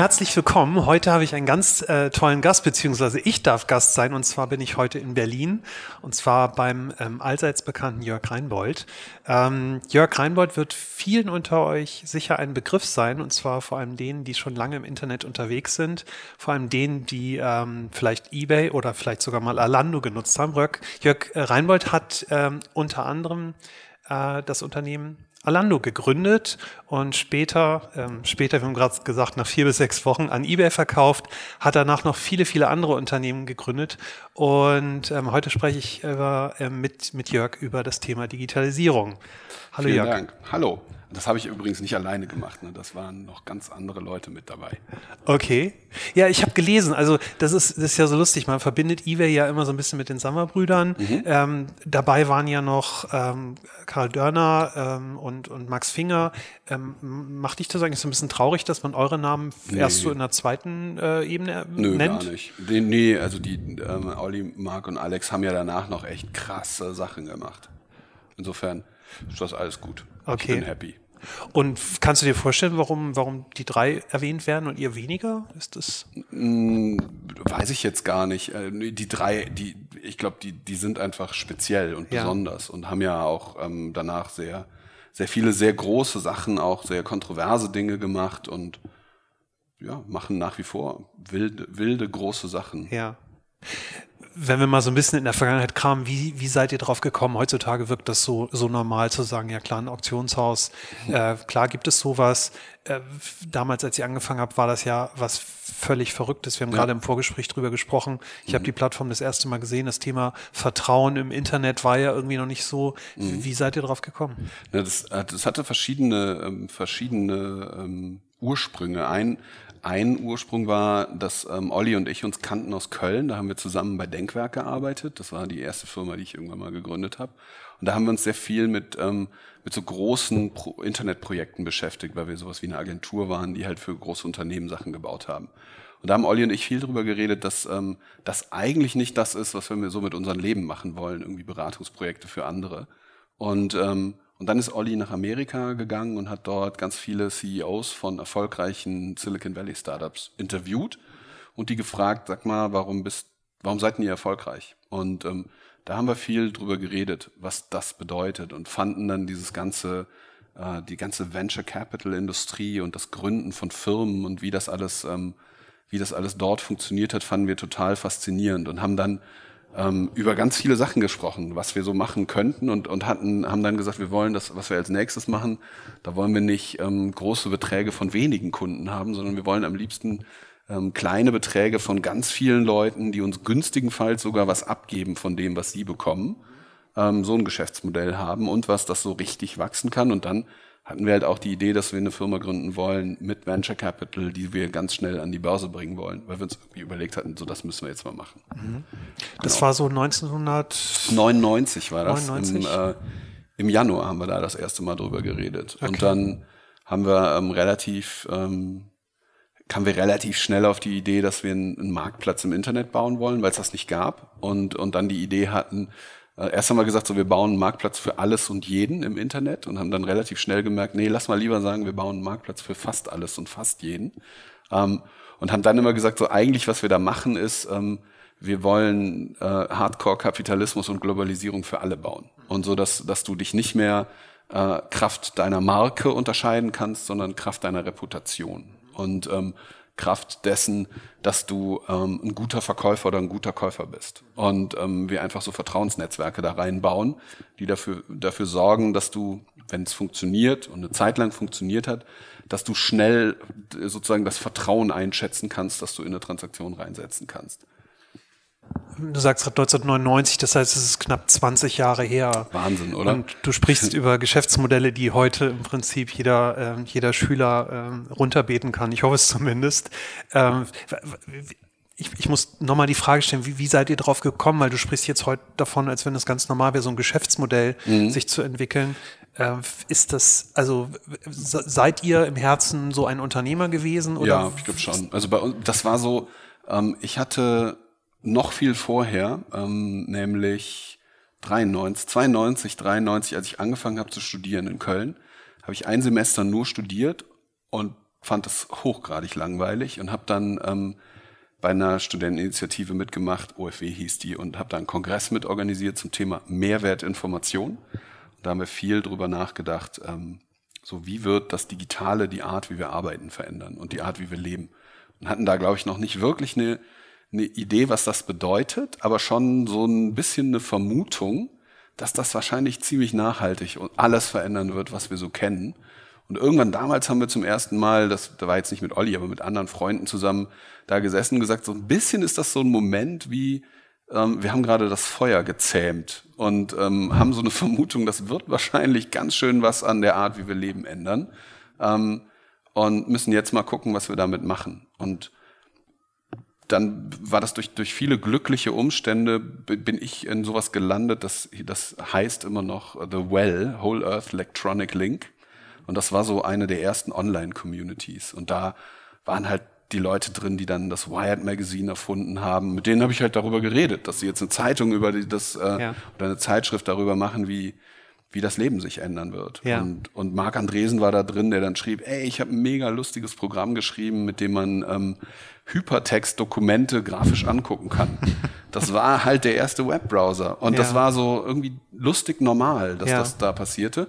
Herzlich willkommen. Heute habe ich einen ganz äh, tollen Gast, beziehungsweise ich darf Gast sein. Und zwar bin ich heute in Berlin und zwar beim ähm, allseits bekannten Jörg Reinbold. Ähm, Jörg Reinbold wird vielen unter euch sicher ein Begriff sein und zwar vor allem denen, die schon lange im Internet unterwegs sind, vor allem denen, die ähm, vielleicht eBay oder vielleicht sogar mal Alando genutzt haben. Jörg, Jörg äh, Reinbold hat ähm, unter anderem äh, das Unternehmen Alando gegründet und später, ähm, später, wir haben gerade gesagt, nach vier bis sechs Wochen an eBay verkauft, hat danach noch viele, viele andere Unternehmen gegründet. Und ähm, heute spreche ich über, äh, mit, mit Jörg über das Thema Digitalisierung. Hallo Vielen Jörg. Dank. Hallo. Das habe ich übrigens nicht alleine gemacht. Ne? Das waren noch ganz andere Leute mit dabei. Okay. Ja, ich habe gelesen. Also das ist, das ist ja so lustig. Man verbindet eBay ja immer so ein bisschen mit den Sommerbrüdern. Mhm. Ähm, dabei waren ja noch ähm, Karl Dörner ähm, und, und Max Finger. Ähm, macht dich das eigentlich so ein bisschen traurig, dass man eure Namen nee. erst so in der zweiten äh, Ebene Nö, nennt? gar nicht. Nee, nee also die ähm, Olli, Marc und Alex haben ja danach noch echt krasse Sachen gemacht. Insofern ist das alles gut. Okay. Ich bin happy. Und kannst du dir vorstellen, warum, warum die drei erwähnt werden und ihr weniger? Ist das? Mm, weiß ich jetzt gar nicht. Äh, die drei, die, ich glaube, die, die sind einfach speziell und ja. besonders und haben ja auch ähm, danach sehr, sehr viele sehr große Sachen, auch sehr kontroverse Dinge gemacht und ja, machen nach wie vor wilde, wilde große Sachen. Ja wenn wir mal so ein bisschen in der Vergangenheit kamen, wie, wie seid ihr drauf gekommen? Heutzutage wirkt das so, so normal zu sagen, ja klar, ein Auktionshaus, äh, klar gibt es sowas. Äh, damals, als ihr angefangen habt, war das ja was völlig Verrücktes. Wir haben ja. gerade im Vorgespräch drüber gesprochen. Ich mhm. habe die Plattform das erste Mal gesehen. Das Thema Vertrauen im Internet war ja irgendwie noch nicht so. Mhm. Wie seid ihr drauf gekommen? Ja, das, das hatte verschiedene, ähm, verschiedene ähm, Ursprünge. Ein, ein Ursprung war, dass ähm, Olli und ich uns kannten aus Köln. Da haben wir zusammen bei Denkwerk gearbeitet. Das war die erste Firma, die ich irgendwann mal gegründet habe. Und da haben wir uns sehr viel mit, ähm, mit so großen Pro Internetprojekten beschäftigt, weil wir sowas wie eine Agentur waren, die halt für große Unternehmen Sachen gebaut haben. Und da haben Olli und ich viel darüber geredet, dass ähm, das eigentlich nicht das ist, was wir so mit unserem Leben machen wollen, irgendwie Beratungsprojekte für andere. Und ähm, und dann ist Olli nach Amerika gegangen und hat dort ganz viele CEOs von erfolgreichen Silicon Valley Startups interviewt und die gefragt, sag mal, warum bist, warum seid ihr erfolgreich? Und ähm, da haben wir viel drüber geredet, was das bedeutet und fanden dann dieses ganze, äh, die ganze Venture Capital Industrie und das Gründen von Firmen und wie das alles, ähm, wie das alles dort funktioniert hat, fanden wir total faszinierend und haben dann ähm, über ganz viele Sachen gesprochen, was wir so machen könnten und, und hatten, haben dann gesagt, wir wollen das, was wir als nächstes machen, da wollen wir nicht ähm, große Beträge von wenigen Kunden haben, sondern wir wollen am liebsten ähm, kleine Beträge von ganz vielen Leuten, die uns günstigenfalls sogar was abgeben von dem, was sie bekommen, ähm, so ein Geschäftsmodell haben und was das so richtig wachsen kann. Und dann hatten wir halt auch die Idee, dass wir eine Firma gründen wollen mit Venture Capital, die wir ganz schnell an die Börse bringen wollen, weil wir uns irgendwie überlegt hatten, so das müssen wir jetzt mal machen. Mhm. Das genau. war so 1999 war das. 99? Im, äh, Im, Januar haben wir da das erste Mal drüber geredet. Okay. Und dann haben wir ähm, relativ, ähm, kamen wir relativ schnell auf die Idee, dass wir einen, Marktplatz im Internet bauen wollen, weil es das nicht gab. Und, und dann die Idee hatten, erst haben wir gesagt, so wir bauen einen Marktplatz für alles und jeden im Internet und haben dann relativ schnell gemerkt, nee, lass mal lieber sagen, wir bauen einen Marktplatz für fast alles und fast jeden. Ähm, und haben dann immer gesagt, so eigentlich, was wir da machen, ist, ähm, wir wollen äh, Hardcore-Kapitalismus und Globalisierung für alle bauen. Und so, dass, dass du dich nicht mehr äh, Kraft deiner Marke unterscheiden kannst, sondern Kraft deiner Reputation. Und ähm, Kraft dessen, dass du ähm, ein guter Verkäufer oder ein guter Käufer bist. Und ähm, wir einfach so Vertrauensnetzwerke da reinbauen, die dafür, dafür sorgen, dass du, wenn es funktioniert und eine Zeit lang funktioniert hat, dass du schnell sozusagen das Vertrauen einschätzen kannst, dass du in eine Transaktion reinsetzen kannst. Du sagst gerade 1999, das heißt, es ist knapp 20 Jahre her. Wahnsinn, oder? Und du sprichst über Geschäftsmodelle, die heute im Prinzip jeder, äh, jeder Schüler äh, runterbeten kann. Ich hoffe es zumindest. Ähm, ich, ich muss nochmal die Frage stellen, wie, wie seid ihr drauf gekommen? Weil du sprichst jetzt heute davon, als wenn es ganz normal wäre, so ein Geschäftsmodell mhm. sich zu entwickeln. Äh, ist das, also seid ihr im Herzen so ein Unternehmer gewesen? Oder? Ja, ich glaube schon. Also bei uns, das war so, ähm, ich hatte noch viel vorher, ähm, nämlich 93, 92, 93, als ich angefangen habe zu studieren in Köln, habe ich ein Semester nur studiert und fand es hochgradig langweilig und habe dann ähm, bei einer Studenteninitiative mitgemacht, OFW hieß die, und habe da einen Kongress mitorganisiert zum Thema Mehrwertinformation. Und da haben wir viel drüber nachgedacht, ähm, so wie wird das Digitale die Art, wie wir arbeiten, verändern und die Art, wie wir leben. Und hatten da, glaube ich, noch nicht wirklich eine, eine Idee, was das bedeutet, aber schon so ein bisschen eine Vermutung, dass das wahrscheinlich ziemlich nachhaltig und alles verändern wird, was wir so kennen. Und irgendwann damals haben wir zum ersten Mal, das, da war jetzt nicht mit Olli, aber mit anderen Freunden zusammen da gesessen und gesagt, so ein bisschen ist das so ein Moment wie, ähm, wir haben gerade das Feuer gezähmt und ähm, haben so eine Vermutung, das wird wahrscheinlich ganz schön was an der Art, wie wir leben, ändern. Ähm, und müssen jetzt mal gucken, was wir damit machen. Und dann war das durch, durch viele glückliche Umstände, bin ich in sowas gelandet, das, das heißt immer noch The Well, Whole Earth Electronic Link. Und das war so eine der ersten Online-Communities. Und da waren halt die Leute drin, die dann das Wired Magazine erfunden haben. Mit denen habe ich halt darüber geredet, dass sie jetzt eine Zeitung über die, das äh, ja. oder eine Zeitschrift darüber machen, wie wie das Leben sich ändern wird. Ja. Und, und Marc Andresen war da drin, der dann schrieb, ey, ich habe ein mega lustiges Programm geschrieben, mit dem man ähm, Hypertext-Dokumente grafisch angucken kann. Das war halt der erste Webbrowser. Und ja. das war so irgendwie lustig normal, dass ja. das da passierte.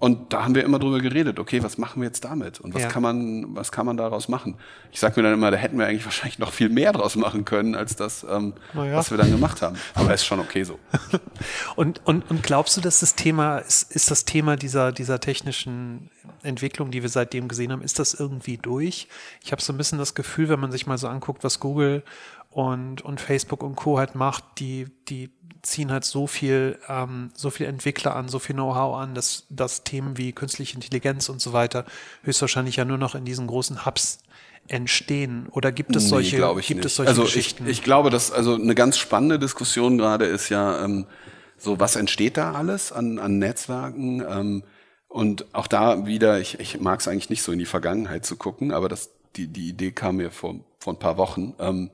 Und da haben wir immer drüber geredet, okay, was machen wir jetzt damit? Und was ja. kann man, was kann man daraus machen? Ich sag mir dann immer, da hätten wir eigentlich wahrscheinlich noch viel mehr draus machen können, als das, ähm, ja. was wir dann gemacht haben. Aber ist schon okay so. und, und, und glaubst du, dass das Thema, ist, ist das Thema dieser, dieser technischen Entwicklung, die wir seitdem gesehen haben, ist das irgendwie durch? Ich habe so ein bisschen das Gefühl, wenn man sich mal so anguckt, was Google und, und Facebook und Co. halt macht, die, die ziehen halt so viel, ähm, so viel Entwickler an, so viel Know-how an, dass, dass Themen wie künstliche Intelligenz und so weiter höchstwahrscheinlich ja nur noch in diesen großen Hubs entstehen? Oder gibt es solche, nee, ich gibt nicht. es solche also Geschichten? Ich, ich glaube, dass also eine ganz spannende Diskussion gerade ist ja ähm, so, was entsteht da alles an, an Netzwerken? Ähm, und auch da wieder, ich, ich mag es eigentlich nicht so in die Vergangenheit zu gucken, aber das, die, die Idee kam mir vor, vor ein paar Wochen. Ähm,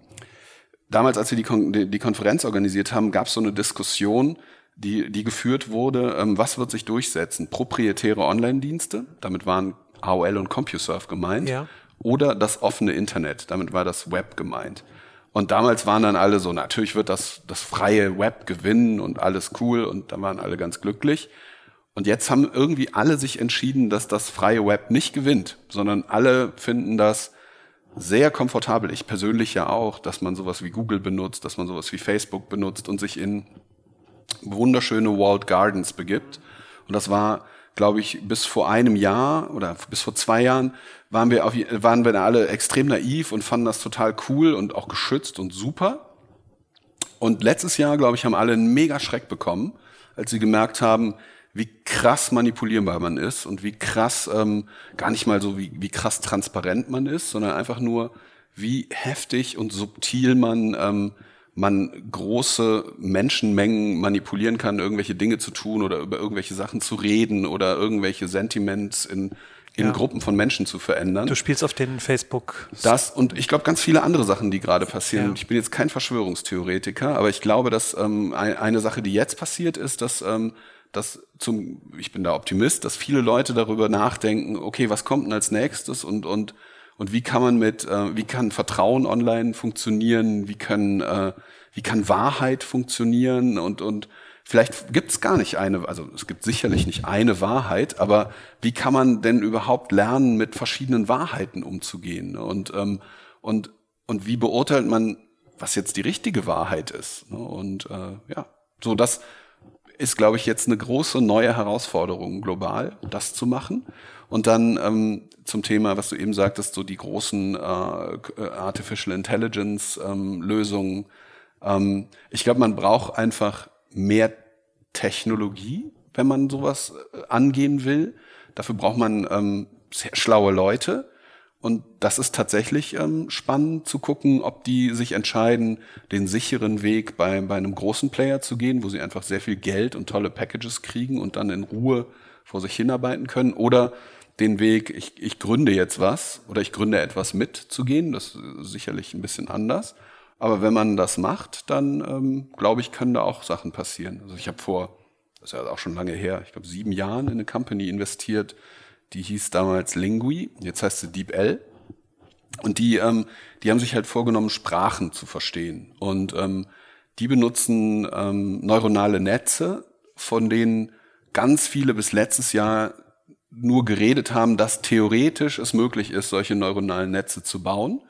damals, als wir die, Kon die Konferenz organisiert haben, gab es so eine Diskussion, die, die geführt wurde, ähm, was wird sich durchsetzen? Proprietäre Online-Dienste, damit waren AOL und CompuServe gemeint, ja. oder das offene Internet, damit war das Web gemeint. Und damals waren dann alle so, natürlich wird das, das freie Web gewinnen und alles cool und da waren alle ganz glücklich. Und jetzt haben irgendwie alle sich entschieden, dass das freie Web nicht gewinnt, sondern alle finden das sehr komfortabel. Ich persönlich ja auch, dass man sowas wie Google benutzt, dass man sowas wie Facebook benutzt und sich in wunderschöne Walled Gardens begibt. Und das war, glaube ich, bis vor einem Jahr oder bis vor zwei Jahren waren wir, auf, waren wir alle extrem naiv und fanden das total cool und auch geschützt und super. Und letztes Jahr, glaube ich, haben alle einen mega Schreck bekommen, als sie gemerkt haben, wie krass manipulierbar man ist und wie krass, ähm, gar nicht mal so, wie, wie krass transparent man ist, sondern einfach nur, wie heftig und subtil man, ähm, man große Menschenmengen manipulieren kann, irgendwelche Dinge zu tun oder über irgendwelche Sachen zu reden oder irgendwelche Sentiments in, in ja. Gruppen von Menschen zu verändern. Du spielst auf den Facebook. Das und ich glaube ganz viele andere Sachen, die gerade passieren. Ja. Ich bin jetzt kein Verschwörungstheoretiker, aber ich glaube, dass ähm, eine Sache, die jetzt passiert ist, dass ähm, dass zum, ich bin da Optimist, dass viele Leute darüber nachdenken, okay, was kommt denn als nächstes und, und, und wie kann man mit, äh, wie kann Vertrauen online funktionieren, wie kann, äh, wie kann Wahrheit funktionieren und, und vielleicht gibt es gar nicht eine, also es gibt sicherlich nicht eine Wahrheit, aber wie kann man denn überhaupt lernen, mit verschiedenen Wahrheiten umzugehen und, ähm, und, und wie beurteilt man, was jetzt die richtige Wahrheit ist? Und äh, ja, so das, ist, glaube ich, jetzt eine große neue Herausforderung global, das zu machen. Und dann ähm, zum Thema, was du eben sagtest, so die großen äh, Artificial Intelligence ähm, Lösungen. Ähm, ich glaube, man braucht einfach mehr Technologie, wenn man sowas äh, angehen will. Dafür braucht man ähm, sehr schlaue Leute und das ist tatsächlich ähm, spannend zu gucken, ob die sich entscheiden, den sicheren Weg bei, bei einem großen Player zu gehen, wo sie einfach sehr viel Geld und tolle Packages kriegen und dann in Ruhe vor sich hinarbeiten können, oder den Weg, ich, ich gründe jetzt was oder ich gründe etwas mit zu gehen. Das ist sicherlich ein bisschen anders. Aber wenn man das macht, dann ähm, glaube ich, können da auch Sachen passieren. Also ich habe vor, das ist ja auch schon lange her, ich glaube sieben Jahren in eine Company investiert, die hieß damals Lingui, jetzt heißt sie DeepL. Und die, ähm, die haben sich halt vorgenommen, Sprachen zu verstehen. Und ähm, die benutzen ähm, neuronale Netze, von denen ganz viele bis letztes Jahr nur geredet haben, dass theoretisch es möglich ist, solche neuronalen Netze zu bauen.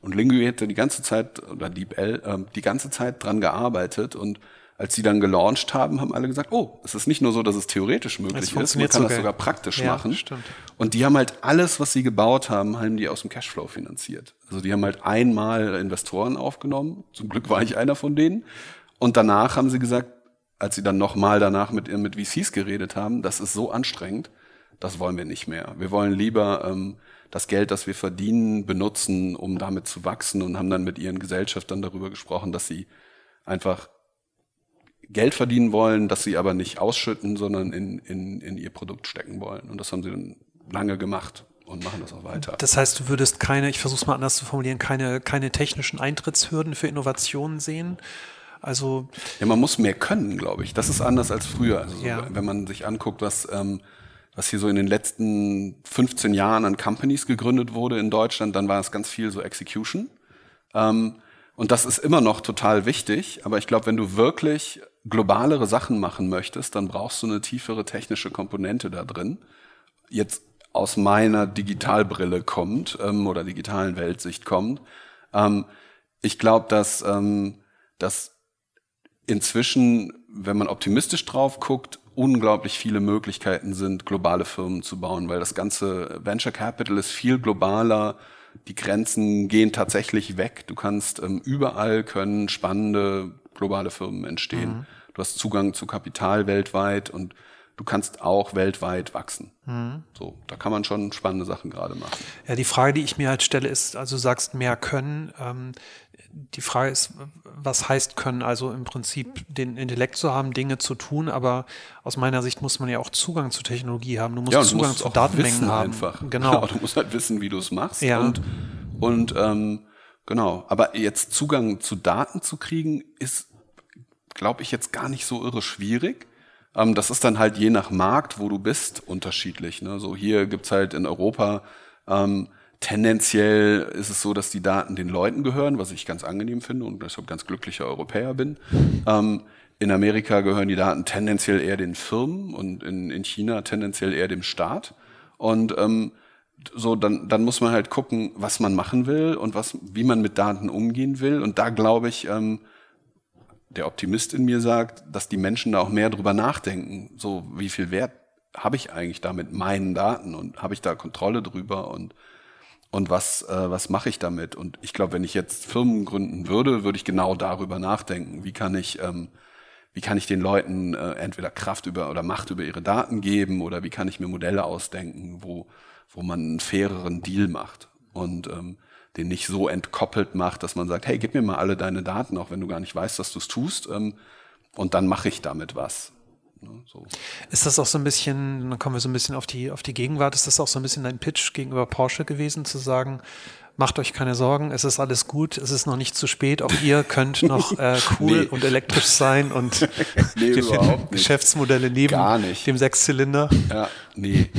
Und Lingui hätte die ganze Zeit, oder DeepL, äh, die ganze Zeit dran gearbeitet und als sie dann gelauncht haben, haben alle gesagt, oh, es ist nicht nur so, dass es theoretisch möglich ist, man kann das sogar praktisch ja, machen. Stimmt. Und die haben halt alles, was sie gebaut haben, haben die aus dem Cashflow finanziert. Also die haben halt einmal Investoren aufgenommen, zum Glück war ich einer von denen. Und danach haben sie gesagt, als sie dann nochmal danach mit, mit VCs geredet haben, das ist so anstrengend, das wollen wir nicht mehr. Wir wollen lieber ähm, das Geld, das wir verdienen, benutzen, um damit zu wachsen und haben dann mit ihren Gesellschaftern darüber gesprochen, dass sie einfach Geld verdienen wollen, das sie aber nicht ausschütten, sondern in, in, in ihr Produkt stecken wollen. Und das haben sie dann lange gemacht und machen das auch weiter. Das heißt, du würdest keine, ich versuche es mal anders zu formulieren, keine, keine technischen Eintrittshürden für Innovationen sehen. Also ja, man muss mehr können, glaube ich. Das ist anders als früher. Also ja. wenn man sich anguckt, was ähm, was hier so in den letzten 15 Jahren an Companies gegründet wurde in Deutschland, dann war es ganz viel so Execution. Ähm, und das ist immer noch total wichtig. Aber ich glaube, wenn du wirklich globalere Sachen machen möchtest, dann brauchst du eine tiefere technische Komponente da drin. Jetzt aus meiner Digitalbrille kommt ähm, oder digitalen Weltsicht kommt. Ähm, ich glaube, dass, ähm, dass inzwischen, wenn man optimistisch drauf guckt, unglaublich viele Möglichkeiten sind, globale Firmen zu bauen, weil das ganze Venture Capital ist viel globaler. Die Grenzen gehen tatsächlich weg. Du kannst ähm, überall können spannende globale Firmen entstehen. Mhm. Du hast Zugang zu Kapital weltweit und du kannst auch weltweit wachsen. Mhm. So, da kann man schon spannende Sachen gerade machen. Ja, die Frage, die ich mir halt stelle, ist, also du sagst mehr können. Ähm, die Frage ist, was heißt können? Also im Prinzip den Intellekt zu haben, Dinge zu tun, aber aus meiner Sicht muss man ja auch Zugang zu Technologie haben. Du musst ja, Zugang zu Datenmengen haben. Einfach. Genau. Ja, du musst halt wissen, wie du es machst. Ja. Und, und ähm, genau. Aber jetzt Zugang zu Daten zu kriegen, ist, glaube ich, jetzt gar nicht so irre schwierig. Ähm, das ist dann halt je nach Markt, wo du bist, unterschiedlich. Ne? So hier gibt's halt in Europa ähm, Tendenziell ist es so, dass die Daten den Leuten gehören, was ich ganz angenehm finde und deshalb ganz glücklicher Europäer bin. Ähm, in Amerika gehören die Daten tendenziell eher den Firmen und in, in China tendenziell eher dem Staat. Und ähm, so, dann, dann muss man halt gucken, was man machen will und was, wie man mit Daten umgehen will. Und da glaube ich, ähm, der Optimist in mir sagt, dass die Menschen da auch mehr drüber nachdenken. So, wie viel Wert habe ich eigentlich da mit meinen Daten und habe ich da Kontrolle drüber und und was, äh, was mache ich damit? Und ich glaube, wenn ich jetzt Firmen gründen würde, würde ich genau darüber nachdenken. Wie kann ich, ähm, wie kann ich den Leuten äh, entweder Kraft über oder Macht über ihre Daten geben oder wie kann ich mir Modelle ausdenken, wo, wo man einen faireren Deal macht und ähm, den nicht so entkoppelt macht, dass man sagt, hey, gib mir mal alle deine Daten, auch wenn du gar nicht weißt, dass du es tust, ähm, und dann mache ich damit was. Ne, so. Ist das auch so ein bisschen, dann kommen wir so ein bisschen auf die, auf die Gegenwart, ist das auch so ein bisschen dein Pitch gegenüber Porsche gewesen, zu sagen, macht euch keine Sorgen, es ist alles gut, es ist noch nicht zu spät, auch ihr könnt noch äh, cool nee. und elektrisch sein und nee, Geschäftsmodelle neben gar nicht. dem Sechszylinder. Ja, nee.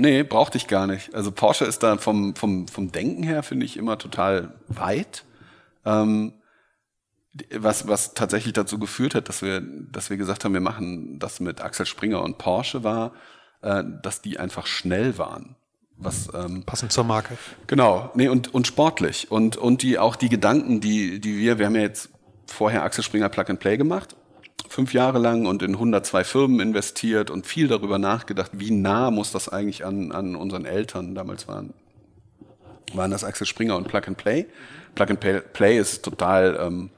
Nee, brauchte ich gar nicht. Also Porsche ist da vom, vom, vom Denken her, finde ich, immer total weit. Ähm, was, was tatsächlich dazu geführt hat, dass wir, dass wir gesagt haben, wir machen das mit Axel Springer und Porsche war, äh, dass die einfach schnell waren. Was, ähm, Passend zur Marke. Genau, nee, und, und sportlich. Und, und die auch die Gedanken, die, die wir, wir haben ja jetzt vorher Axel Springer Plug and Play gemacht, fünf Jahre lang und in 102 Firmen investiert und viel darüber nachgedacht, wie nah muss das eigentlich an, an unseren Eltern damals waren. Waren das Axel Springer und Plug and Play. Plug and Play ist total ähm,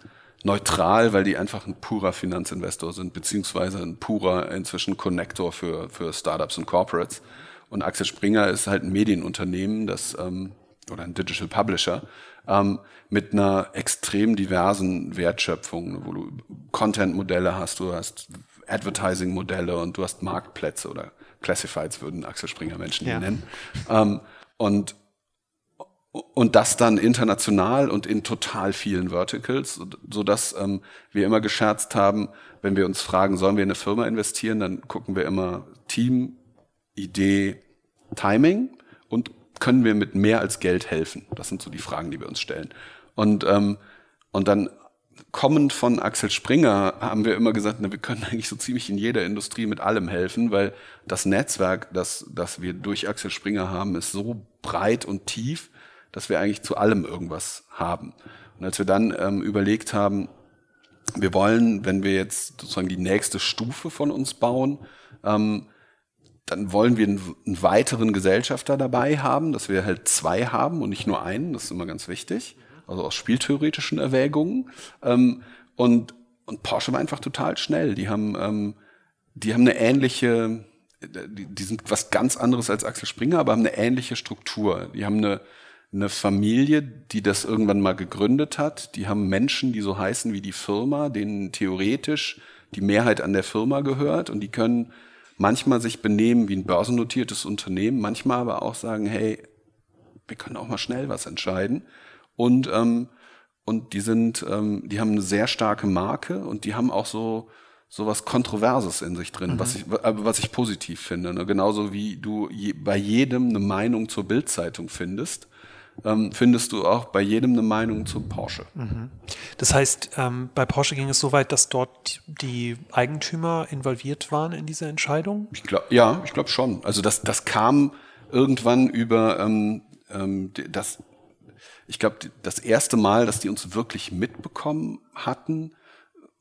neutral, weil die einfach ein purer Finanzinvestor sind, beziehungsweise ein purer inzwischen Connector für, für Startups und Corporates. Und Axel Springer ist halt ein Medienunternehmen, das ähm, oder ein Digital Publisher ähm, mit einer extrem diversen Wertschöpfung, wo du Content-Modelle hast, du hast Advertising-Modelle und du hast Marktplätze oder Classifieds würden Axel Springer Menschen ja. nennen. Ähm, und und das dann international und in total vielen Verticals, so dass ähm, wir immer gescherzt haben, wenn wir uns fragen, sollen wir in eine Firma investieren, dann gucken wir immer Team, Idee, Timing und können wir mit mehr als Geld helfen? Das sind so die Fragen, die wir uns stellen. Und, ähm, und dann kommend von Axel Springer haben wir immer gesagt, na, wir können eigentlich so ziemlich in jeder Industrie mit allem helfen, weil das Netzwerk, das, das wir durch Axel Springer haben, ist so breit und tief, dass wir eigentlich zu allem irgendwas haben. Und als wir dann ähm, überlegt haben, wir wollen, wenn wir jetzt sozusagen die nächste Stufe von uns bauen, ähm, dann wollen wir einen, weiteren Gesellschafter dabei haben, dass wir halt zwei haben und nicht nur einen, das ist immer ganz wichtig, also aus spieltheoretischen Erwägungen. Ähm, und, und Porsche war einfach total schnell. Die haben, ähm, die haben eine ähnliche, die, die sind was ganz anderes als Axel Springer, aber haben eine ähnliche Struktur. Die haben eine, eine Familie, die das irgendwann mal gegründet hat. Die haben Menschen, die so heißen wie die Firma, denen theoretisch die Mehrheit an der Firma gehört und die können manchmal sich benehmen wie ein börsennotiertes Unternehmen, manchmal aber auch sagen, hey, wir können auch mal schnell was entscheiden. Und, ähm, und die sind, ähm, die haben eine sehr starke Marke und die haben auch so, so was Kontroverses in sich drin, mhm. was ich, was ich positiv finde. Ne? Genauso wie du je, bei jedem eine Meinung zur Bildzeitung findest ähm, findest du auch bei jedem eine Meinung zu Porsche. Mhm. Das heißt, ähm, bei Porsche ging es so weit, dass dort die Eigentümer involviert waren in diese Entscheidung? Ich glaub, ja, ich glaube schon. Also das, das kam irgendwann über ähm, ähm, das, ich glaube, das erste Mal, dass die uns wirklich mitbekommen hatten,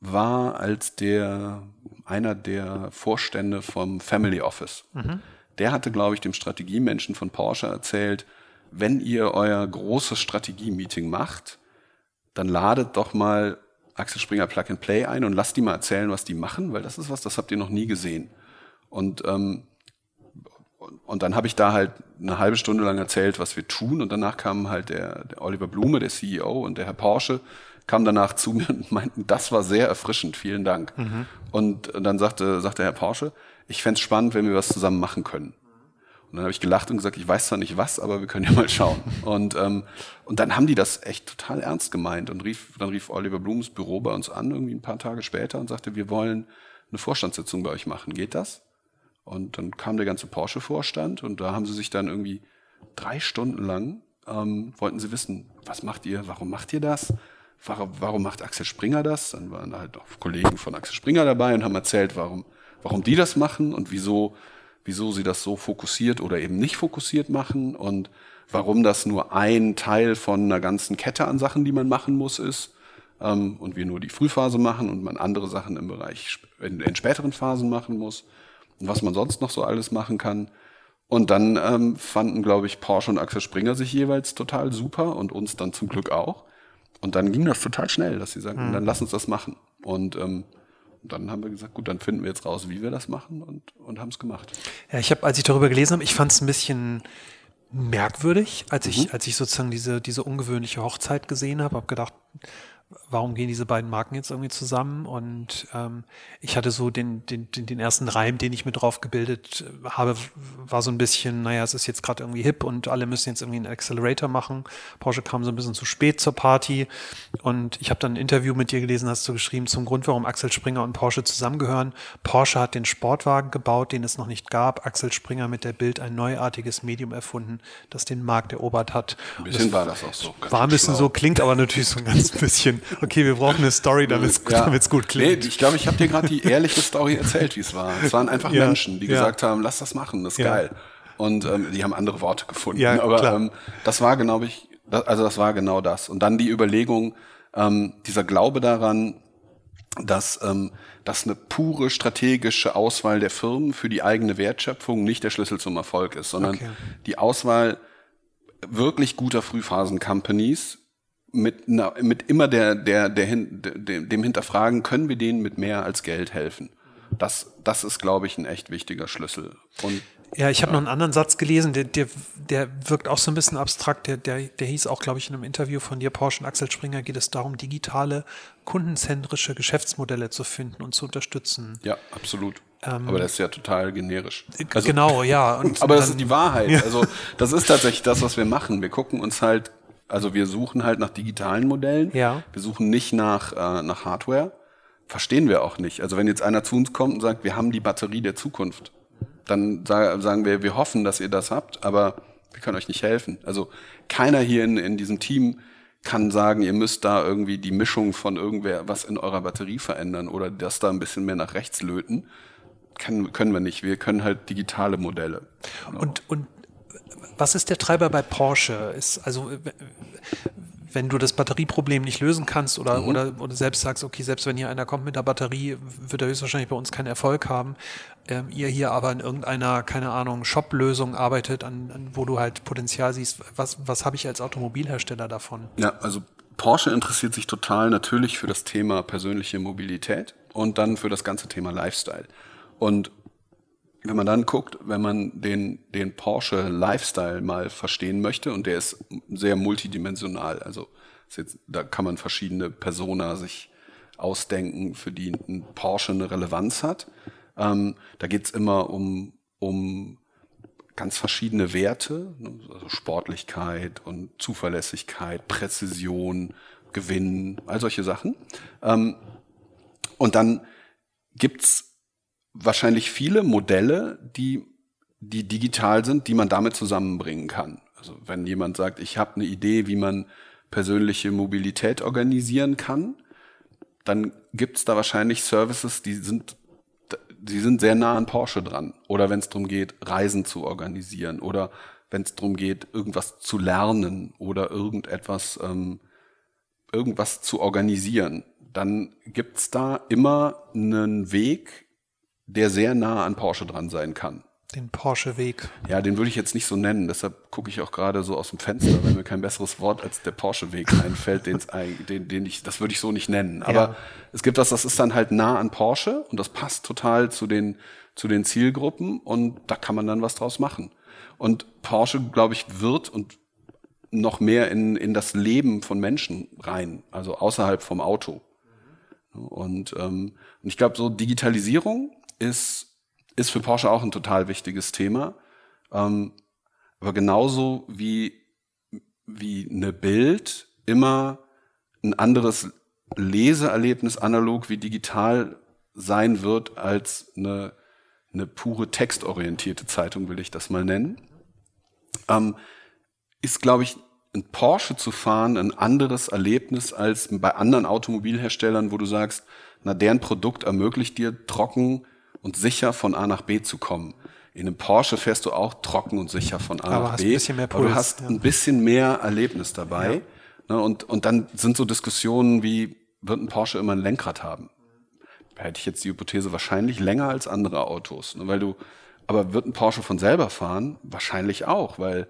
war als der einer der Vorstände vom Family Office. Mhm. Der hatte, glaube ich, dem Strategiemenschen von Porsche erzählt, wenn ihr euer großes Strategie-Meeting macht, dann ladet doch mal Axel Springer Plug and Play ein und lasst die mal erzählen, was die machen, weil das ist was, das habt ihr noch nie gesehen. Und, ähm, und dann habe ich da halt eine halbe Stunde lang erzählt, was wir tun. Und danach kam halt der, der Oliver Blume, der CEO, und der Herr Porsche, kam danach zu mir und meinten, das war sehr erfrischend, vielen Dank. Mhm. Und dann sagte, sagte Herr Porsche, ich fände spannend, wenn wir was zusammen machen können. Und dann habe ich gelacht und gesagt, ich weiß zwar nicht was, aber wir können ja mal schauen. Und, ähm, und dann haben die das echt total ernst gemeint und rief, dann rief Oliver Blums Büro bei uns an, irgendwie ein paar Tage später und sagte, wir wollen eine Vorstandssitzung bei euch machen. Geht das? Und dann kam der ganze Porsche-Vorstand und da haben sie sich dann irgendwie drei Stunden lang, ähm, wollten sie wissen, was macht ihr, warum macht ihr das? Warum, warum macht Axel Springer das? Dann waren halt auch Kollegen von Axel Springer dabei und haben erzählt, warum, warum die das machen und wieso wieso sie das so fokussiert oder eben nicht fokussiert machen und warum das nur ein Teil von einer ganzen Kette an Sachen, die man machen muss, ist ähm, und wir nur die Frühphase machen und man andere Sachen im Bereich in, in späteren Phasen machen muss und was man sonst noch so alles machen kann. Und dann ähm, fanden, glaube ich, Porsche und Axel Springer sich jeweils total super und uns dann zum Glück auch. Und dann ging das total schnell, dass sie sagten, mhm. dann lass uns das machen. Und ähm, und dann haben wir gesagt, gut, dann finden wir jetzt raus, wie wir das machen und, und haben es gemacht. Ja, ich habe, als ich darüber gelesen habe, ich fand es ein bisschen merkwürdig, als ich, mhm. als ich sozusagen diese, diese ungewöhnliche Hochzeit gesehen habe, habe gedacht, warum gehen diese beiden Marken jetzt irgendwie zusammen? Und ähm, ich hatte so den, den, den, den ersten Reim, den ich mir drauf gebildet habe, war so ein bisschen, naja, es ist jetzt gerade irgendwie hip und alle müssen jetzt irgendwie einen Accelerator machen. Porsche kam so ein bisschen zu spät zur Party. Und ich habe dann ein Interview mit dir gelesen, hast du geschrieben, zum Grund, warum Axel Springer und Porsche zusammengehören. Porsche hat den Sportwagen gebaut, den es noch nicht gab. Axel Springer mit der Bild ein neuartiges Medium erfunden, das den Markt erobert hat. Ein bisschen war das auch so. War ein bisschen schlau. so, klingt aber natürlich so ein ganz bisschen okay, wir brauchen eine Story, damit es ja. gut klingt. Nee, ich glaube, ich habe dir gerade die ehrliche Story erzählt, wie es war. Es waren einfach ja. Menschen, die ja. gesagt haben, lass das machen, das ist geil. Und ähm, die haben andere Worte gefunden. Ja, Aber klar. Ähm, das war genau ich, also das war genau das. Und dann die Überlegung, ähm, dieser Glaube daran, dass, ähm, dass eine pure strategische Auswahl der Firmen für die eigene Wertschöpfung nicht der Schlüssel zum Erfolg ist, sondern okay. die Auswahl wirklich guter Frühphasen-Companies mit, na, mit immer der, der, der, der, dem Hinterfragen, können wir denen mit mehr als Geld helfen? Das, das ist, glaube ich, ein echt wichtiger Schlüssel. Und ja, ich habe ja. noch einen anderen Satz gelesen, der, der, der wirkt auch so ein bisschen abstrakt. Der, der, der hieß auch, glaube ich, in einem Interview von dir, Porsche und Axel Springer, geht es darum, digitale, kundenzentrische Geschäftsmodelle zu finden und zu unterstützen. Ja, absolut. Ähm, aber das ist ja total generisch. Also, genau, ja. Aber dann, das ist die Wahrheit. Ja. Also das ist tatsächlich das, was wir machen. Wir gucken uns halt also wir suchen halt nach digitalen Modellen. Ja. Wir suchen nicht nach, äh, nach Hardware. Verstehen wir auch nicht. Also wenn jetzt einer zu uns kommt und sagt, wir haben die Batterie der Zukunft, dann sagen wir, wir hoffen, dass ihr das habt, aber wir können euch nicht helfen. Also keiner hier in, in diesem Team kann sagen, ihr müsst da irgendwie die Mischung von irgendwer was in eurer Batterie verändern oder das da ein bisschen mehr nach rechts löten. Können, können wir nicht. Wir können halt digitale Modelle. Genau. Und, und was ist der Treiber bei Porsche? Ist also wenn du das Batterieproblem nicht lösen kannst oder, mhm. oder, oder selbst sagst, okay, selbst wenn hier einer kommt mit der Batterie, wird er höchstwahrscheinlich bei uns keinen Erfolg haben. Ähm, ihr hier aber in irgendeiner, keine Ahnung, Shop-Lösung arbeitet, an, an, wo du halt Potenzial siehst, was, was habe ich als Automobilhersteller davon? Ja, also Porsche interessiert sich total natürlich für das Thema persönliche Mobilität und dann für das ganze Thema Lifestyle. Und wenn man dann guckt, wenn man den, den Porsche Lifestyle mal verstehen möchte, und der ist sehr multidimensional, also jetzt, da kann man verschiedene Persona sich ausdenken, für die ein Porsche eine Relevanz hat. Ähm, da geht's immer um, um ganz verschiedene Werte, ne, also Sportlichkeit und Zuverlässigkeit, Präzision, Gewinn, all solche Sachen. Ähm, und dann gibt's wahrscheinlich viele Modelle, die, die digital sind, die man damit zusammenbringen kann. Also wenn jemand sagt, ich habe eine Idee, wie man persönliche Mobilität organisieren kann, dann gibt's da wahrscheinlich Services, die sind, die sind sehr nah an Porsche dran. Oder wenn es darum geht, Reisen zu organisieren oder wenn es darum geht, irgendwas zu lernen oder irgendetwas, ähm, irgendwas zu organisieren, dann gibt's da immer einen Weg, der sehr nah an Porsche dran sein kann. Den Porsche-Weg. Ja, den würde ich jetzt nicht so nennen. Deshalb gucke ich auch gerade so aus dem Fenster, weil mir kein besseres Wort als der Porsche-Weg einfällt, den, den ich, das würde ich so nicht nennen. Aber ja. es gibt was, das ist dann halt nah an Porsche und das passt total zu den, zu den Zielgruppen und da kann man dann was draus machen. Und Porsche, glaube ich, wird und noch mehr in, in das Leben von Menschen rein, also außerhalb vom Auto. Und, ähm, und ich glaube, so Digitalisierung ist, ist für Porsche auch ein total wichtiges Thema. Ähm, aber genauso wie, wie eine Bild immer ein anderes Leseerlebnis analog wie digital sein wird als eine, eine pure textorientierte Zeitung, will ich das mal nennen, ähm, ist, glaube ich, ein Porsche zu fahren ein anderes Erlebnis als bei anderen Automobilherstellern, wo du sagst, na, deren Produkt ermöglicht dir trocken und sicher von A nach B zu kommen. In einem Porsche fährst du auch trocken und sicher von A aber nach B, Puls, aber du hast ja. ein bisschen mehr Erlebnis dabei. Ja. Ne, und, und dann sind so Diskussionen wie, wird ein Porsche immer ein Lenkrad haben? Da hätte ich jetzt die Hypothese wahrscheinlich länger als andere Autos, ne, weil du, aber wird ein Porsche von selber fahren? Wahrscheinlich auch, weil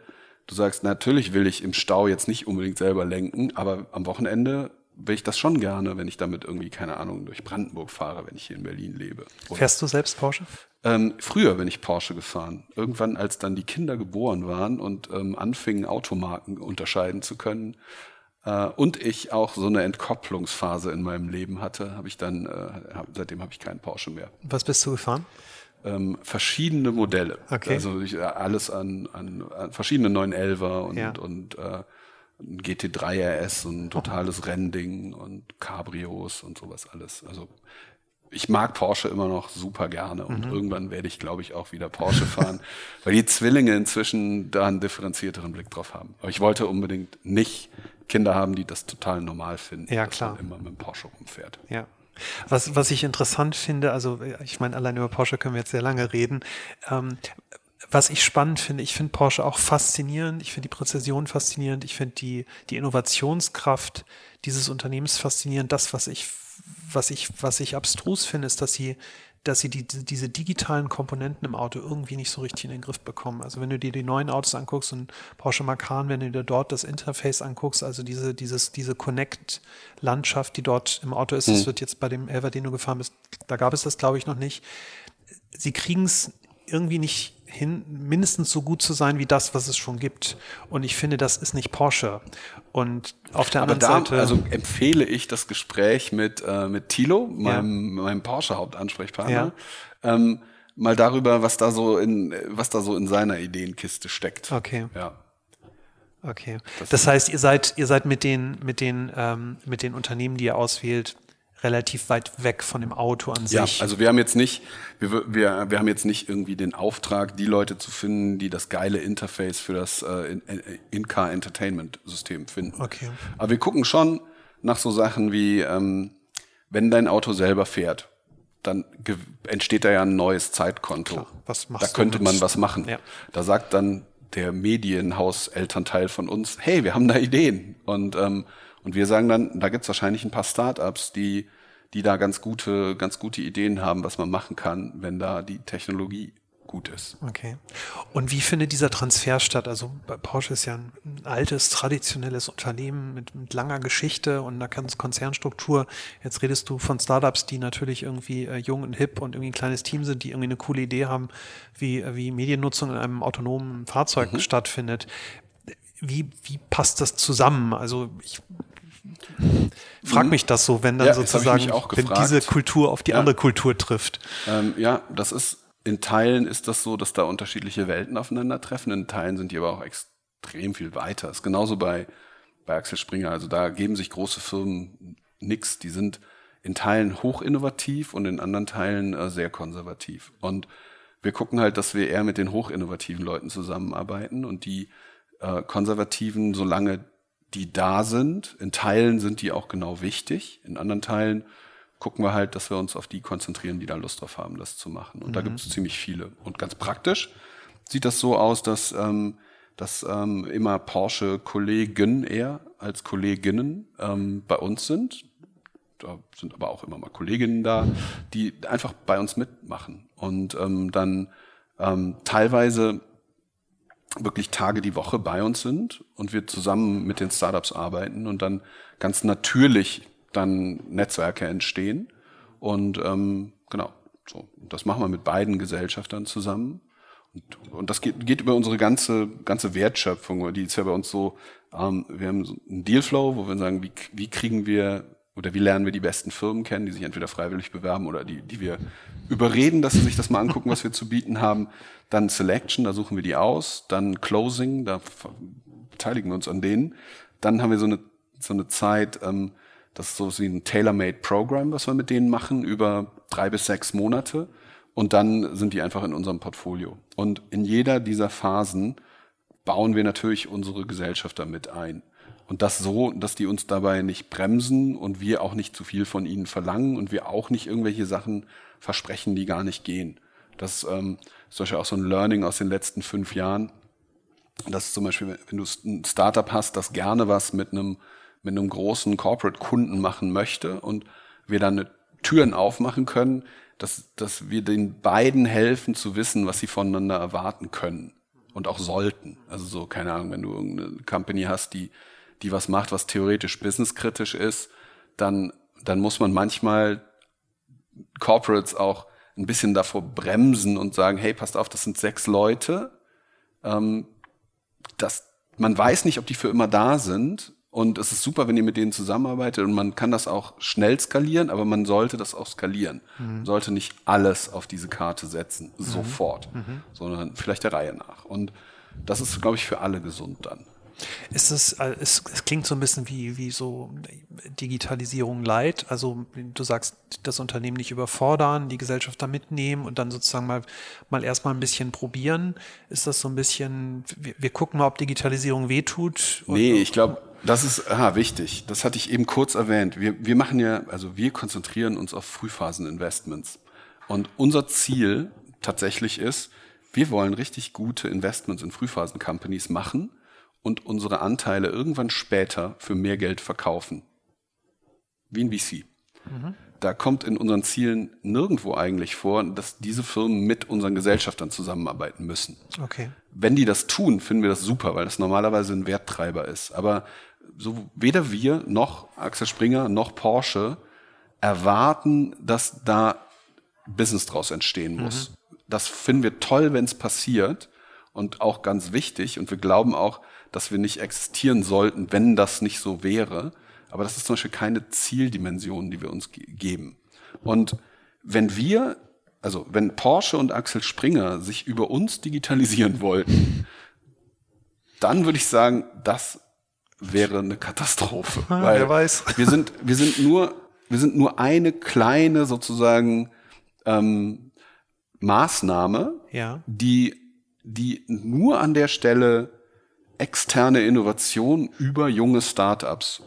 du sagst, natürlich will ich im Stau jetzt nicht unbedingt selber lenken, aber am Wochenende will ich das schon gerne, wenn ich damit irgendwie, keine Ahnung, durch Brandenburg fahre, wenn ich hier in Berlin lebe. Oder Fährst du selbst Porsche? Ähm, früher bin ich Porsche gefahren. Irgendwann, als dann die Kinder geboren waren und ähm, anfingen, Automarken unterscheiden zu können, äh, und ich auch so eine Entkopplungsphase in meinem Leben hatte, habe ich dann, äh, hab, seitdem habe ich keinen Porsche mehr. Was bist du gefahren? Ähm, verschiedene Modelle. Okay. Also ich, alles an, an, an verschiedene 911er und, ja. und äh, ein GT3 RS und ein totales Rennding und Cabrios und sowas alles. Also ich mag Porsche immer noch super gerne und mhm. irgendwann werde ich, glaube ich, auch wieder Porsche fahren, weil die Zwillinge inzwischen da einen differenzierteren Blick drauf haben. Aber ich wollte unbedingt nicht Kinder haben, die das total normal finden, ja, klar. dass man immer mit dem Porsche rumfährt. Ja. Was, was ich interessant finde, also ich meine, allein über Porsche können wir jetzt sehr lange reden. Ähm, was ich spannend finde, ich finde Porsche auch faszinierend, ich finde die Präzision faszinierend, ich finde die, die Innovationskraft dieses Unternehmens faszinierend. Das, was ich, was ich, was ich abstrus finde, ist, dass sie, dass sie die, diese digitalen Komponenten im Auto irgendwie nicht so richtig in den Griff bekommen. Also wenn du dir die neuen Autos anguckst und Porsche Macan, wenn du dir dort das Interface anguckst, also diese, dieses, diese Connect-Landschaft, die dort im Auto ist, mhm. das wird jetzt bei dem Elva, den du gefahren bist, da gab es das, glaube ich, noch nicht. Sie kriegen es irgendwie nicht hin, mindestens so gut zu sein wie das, was es schon gibt. Und ich finde, das ist nicht Porsche. Und auf der anderen da, Seite. Also empfehle ich das Gespräch mit, äh, mit Thilo, meinem, ja. meinem Porsche-Hauptansprechpartner. Ja. Ähm, mal darüber, was da so in, was da so in seiner Ideenkiste steckt. Okay. Ja. Okay. Das, das heißt, ihr seid, ihr seid mit den, mit den, ähm, mit den Unternehmen, die ihr auswählt, relativ weit weg von dem Auto an sich. Ja, also wir haben jetzt nicht, wir, wir, wir haben jetzt nicht irgendwie den Auftrag, die Leute zu finden, die das geile Interface für das äh, In-Car Entertainment System finden. Okay. Aber wir gucken schon nach so Sachen wie, ähm, wenn dein Auto selber fährt, dann entsteht da ja ein neues Zeitkonto. Klar, was machst da könnte man was machen. Ja. Da sagt dann der Medienhaus-Elternteil von uns, hey, wir haben da Ideen. Und, ähm, und wir sagen dann, da gibt's wahrscheinlich ein paar Startups, die, die da ganz gute, ganz gute Ideen haben, was man machen kann, wenn da die Technologie gut ist. Okay. Und wie findet dieser Transfer statt? Also Porsche ist ja ein, altes, traditionelles Unternehmen mit, mit langer Geschichte und einer Konzernstruktur. Jetzt redest du von Startups, die natürlich irgendwie äh, jung und hip und irgendwie ein kleines Team sind, die irgendwie eine coole Idee haben, wie, äh, wie Mediennutzung in einem autonomen Fahrzeug mhm. stattfindet. Wie, wie passt das zusammen? Also ich frag mhm. mich das so, wenn dann ja, sozusagen, wenn diese Kultur auf die ja. andere Kultur trifft. Ähm, ja, das ist in Teilen ist das so, dass da unterschiedliche Welten aufeinandertreffen. In Teilen sind die aber auch extrem viel weiter. Das ist genauso bei, bei Axel Springer. Also da geben sich große Firmen nix. Die sind in Teilen hoch innovativ und in anderen Teilen äh, sehr konservativ. Und wir gucken halt, dass wir eher mit den hochinnovativen Leuten zusammenarbeiten und die äh, Konservativen, solange die da sind, in Teilen sind die auch genau wichtig, in anderen Teilen gucken wir halt, dass wir uns auf die konzentrieren, die da Lust drauf haben, das zu machen. Und mhm. da gibt es ziemlich viele. Und ganz praktisch sieht das so aus, dass, ähm, dass ähm, immer Porsche-Kollegen eher als Kolleginnen ähm, bei uns sind. Da sind aber auch immer mal Kolleginnen da, die einfach bei uns mitmachen. Und ähm, dann ähm, teilweise wirklich Tage die Woche bei uns sind und wir zusammen mit den Startups arbeiten und dann ganz natürlich dann Netzwerke entstehen. Und ähm, genau, so. Das machen wir mit beiden Gesellschaftern zusammen. Und, und das geht, geht über unsere ganze, ganze Wertschöpfung. Die ist ja bei uns so, ähm, wir haben so einen Dealflow, wo wir sagen, wie, wie kriegen wir oder wie lernen wir die besten Firmen kennen, die sich entweder freiwillig bewerben oder die, die wir überreden, dass sie sich das mal angucken, was wir zu bieten haben. Dann Selection, da suchen wir die aus. Dann Closing, da beteiligen wir uns an denen. Dann haben wir so eine, so eine Zeit, ähm, das ist so wie ein tailor-made Program, was wir mit denen machen, über drei bis sechs Monate. Und dann sind die einfach in unserem Portfolio. Und in jeder dieser Phasen bauen wir natürlich unsere Gesellschaft damit ein. Und das so, dass die uns dabei nicht bremsen und wir auch nicht zu viel von ihnen verlangen und wir auch nicht irgendwelche Sachen versprechen, die gar nicht gehen. Das ähm, ist zum Beispiel auch so ein Learning aus den letzten fünf Jahren. Das ist zum Beispiel, wenn du ein Startup hast, das gerne was mit einem mit einem großen Corporate-Kunden machen möchte und wir dann Türen aufmachen können, dass, dass wir den beiden helfen zu wissen, was sie voneinander erwarten können und auch sollten. Also so, keine Ahnung, wenn du irgendeine Company hast, die, die was macht, was theoretisch businesskritisch ist, dann, dann muss man manchmal Corporates auch ein bisschen davor bremsen und sagen, hey, passt auf, das sind sechs Leute, ähm, das, man weiß nicht, ob die für immer da sind und es ist super, wenn ihr mit denen zusammenarbeitet und man kann das auch schnell skalieren, aber man sollte das auch skalieren. Mhm. Man sollte nicht alles auf diese Karte setzen, mhm. sofort, mhm. sondern vielleicht der Reihe nach. Und das ist, glaube ich, für alle gesund dann. Ist es, äh, es, es klingt so ein bisschen wie, wie so Digitalisierung light. Also du sagst, das Unternehmen nicht überfordern, die Gesellschaft da mitnehmen und dann sozusagen mal, mal erstmal ein bisschen probieren. Ist das so ein bisschen, wir, wir gucken mal, ob Digitalisierung wehtut? Nee, ich glaube, das ist aha, wichtig. Das hatte ich eben kurz erwähnt. Wir, wir machen ja, also wir konzentrieren uns auf Frühphasen-Investments. Und unser Ziel tatsächlich ist, wir wollen richtig gute Investments in Frühphasen-Companies machen und unsere Anteile irgendwann später für mehr Geld verkaufen. Wie ein VC. Mhm. Da kommt in unseren Zielen nirgendwo eigentlich vor, dass diese Firmen mit unseren Gesellschaftern zusammenarbeiten müssen. Okay. Wenn die das tun, finden wir das super, weil das normalerweise ein Werttreiber ist. Aber so weder wir noch Axel Springer noch Porsche erwarten, dass da Business draus entstehen muss. Mhm. Das finden wir toll, wenn es passiert und auch ganz wichtig. Und wir glauben auch, dass wir nicht existieren sollten, wenn das nicht so wäre. Aber das ist zum Beispiel keine Zieldimension, die wir uns ge geben. Und wenn wir, also wenn Porsche und Axel Springer sich über uns digitalisieren wollten, dann würde ich sagen, das wäre eine Katastrophe. Ah, wer weiß. Wir sind, wir sind nur wir sind nur eine kleine sozusagen ähm, Maßnahme, Ja. die, die nur an der Stelle externe Innovation über junge Startups,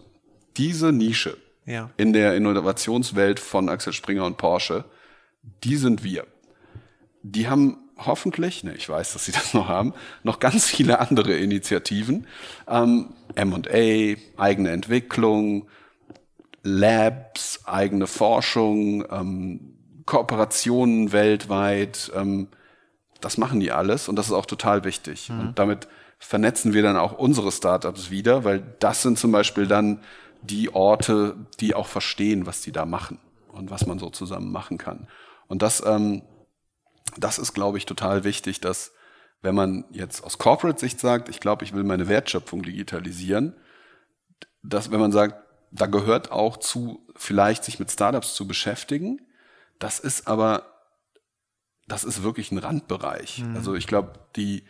diese Nische Ja. in der Innovationswelt von Axel Springer und Porsche, die sind wir. Die haben hoffentlich, ne, ich weiß, dass sie das noch haben, noch ganz viele andere Initiativen. Ähm, M&A, eigene Entwicklung, Labs, eigene Forschung, ähm, Kooperationen weltweit. Ähm, das machen die alles und das ist auch total wichtig. Und damit vernetzen wir dann auch unsere Startups wieder, weil das sind zum Beispiel dann die Orte, die auch verstehen, was die da machen und was man so zusammen machen kann. Und das, ähm, das ist, glaube ich, total wichtig, dass wenn man jetzt aus Corporate-Sicht sagt, ich glaube, ich will meine Wertschöpfung digitalisieren, dass wenn man sagt, da gehört auch zu, vielleicht sich mit Startups zu beschäftigen, das ist aber, das ist wirklich ein Randbereich. Also ich glaube, die,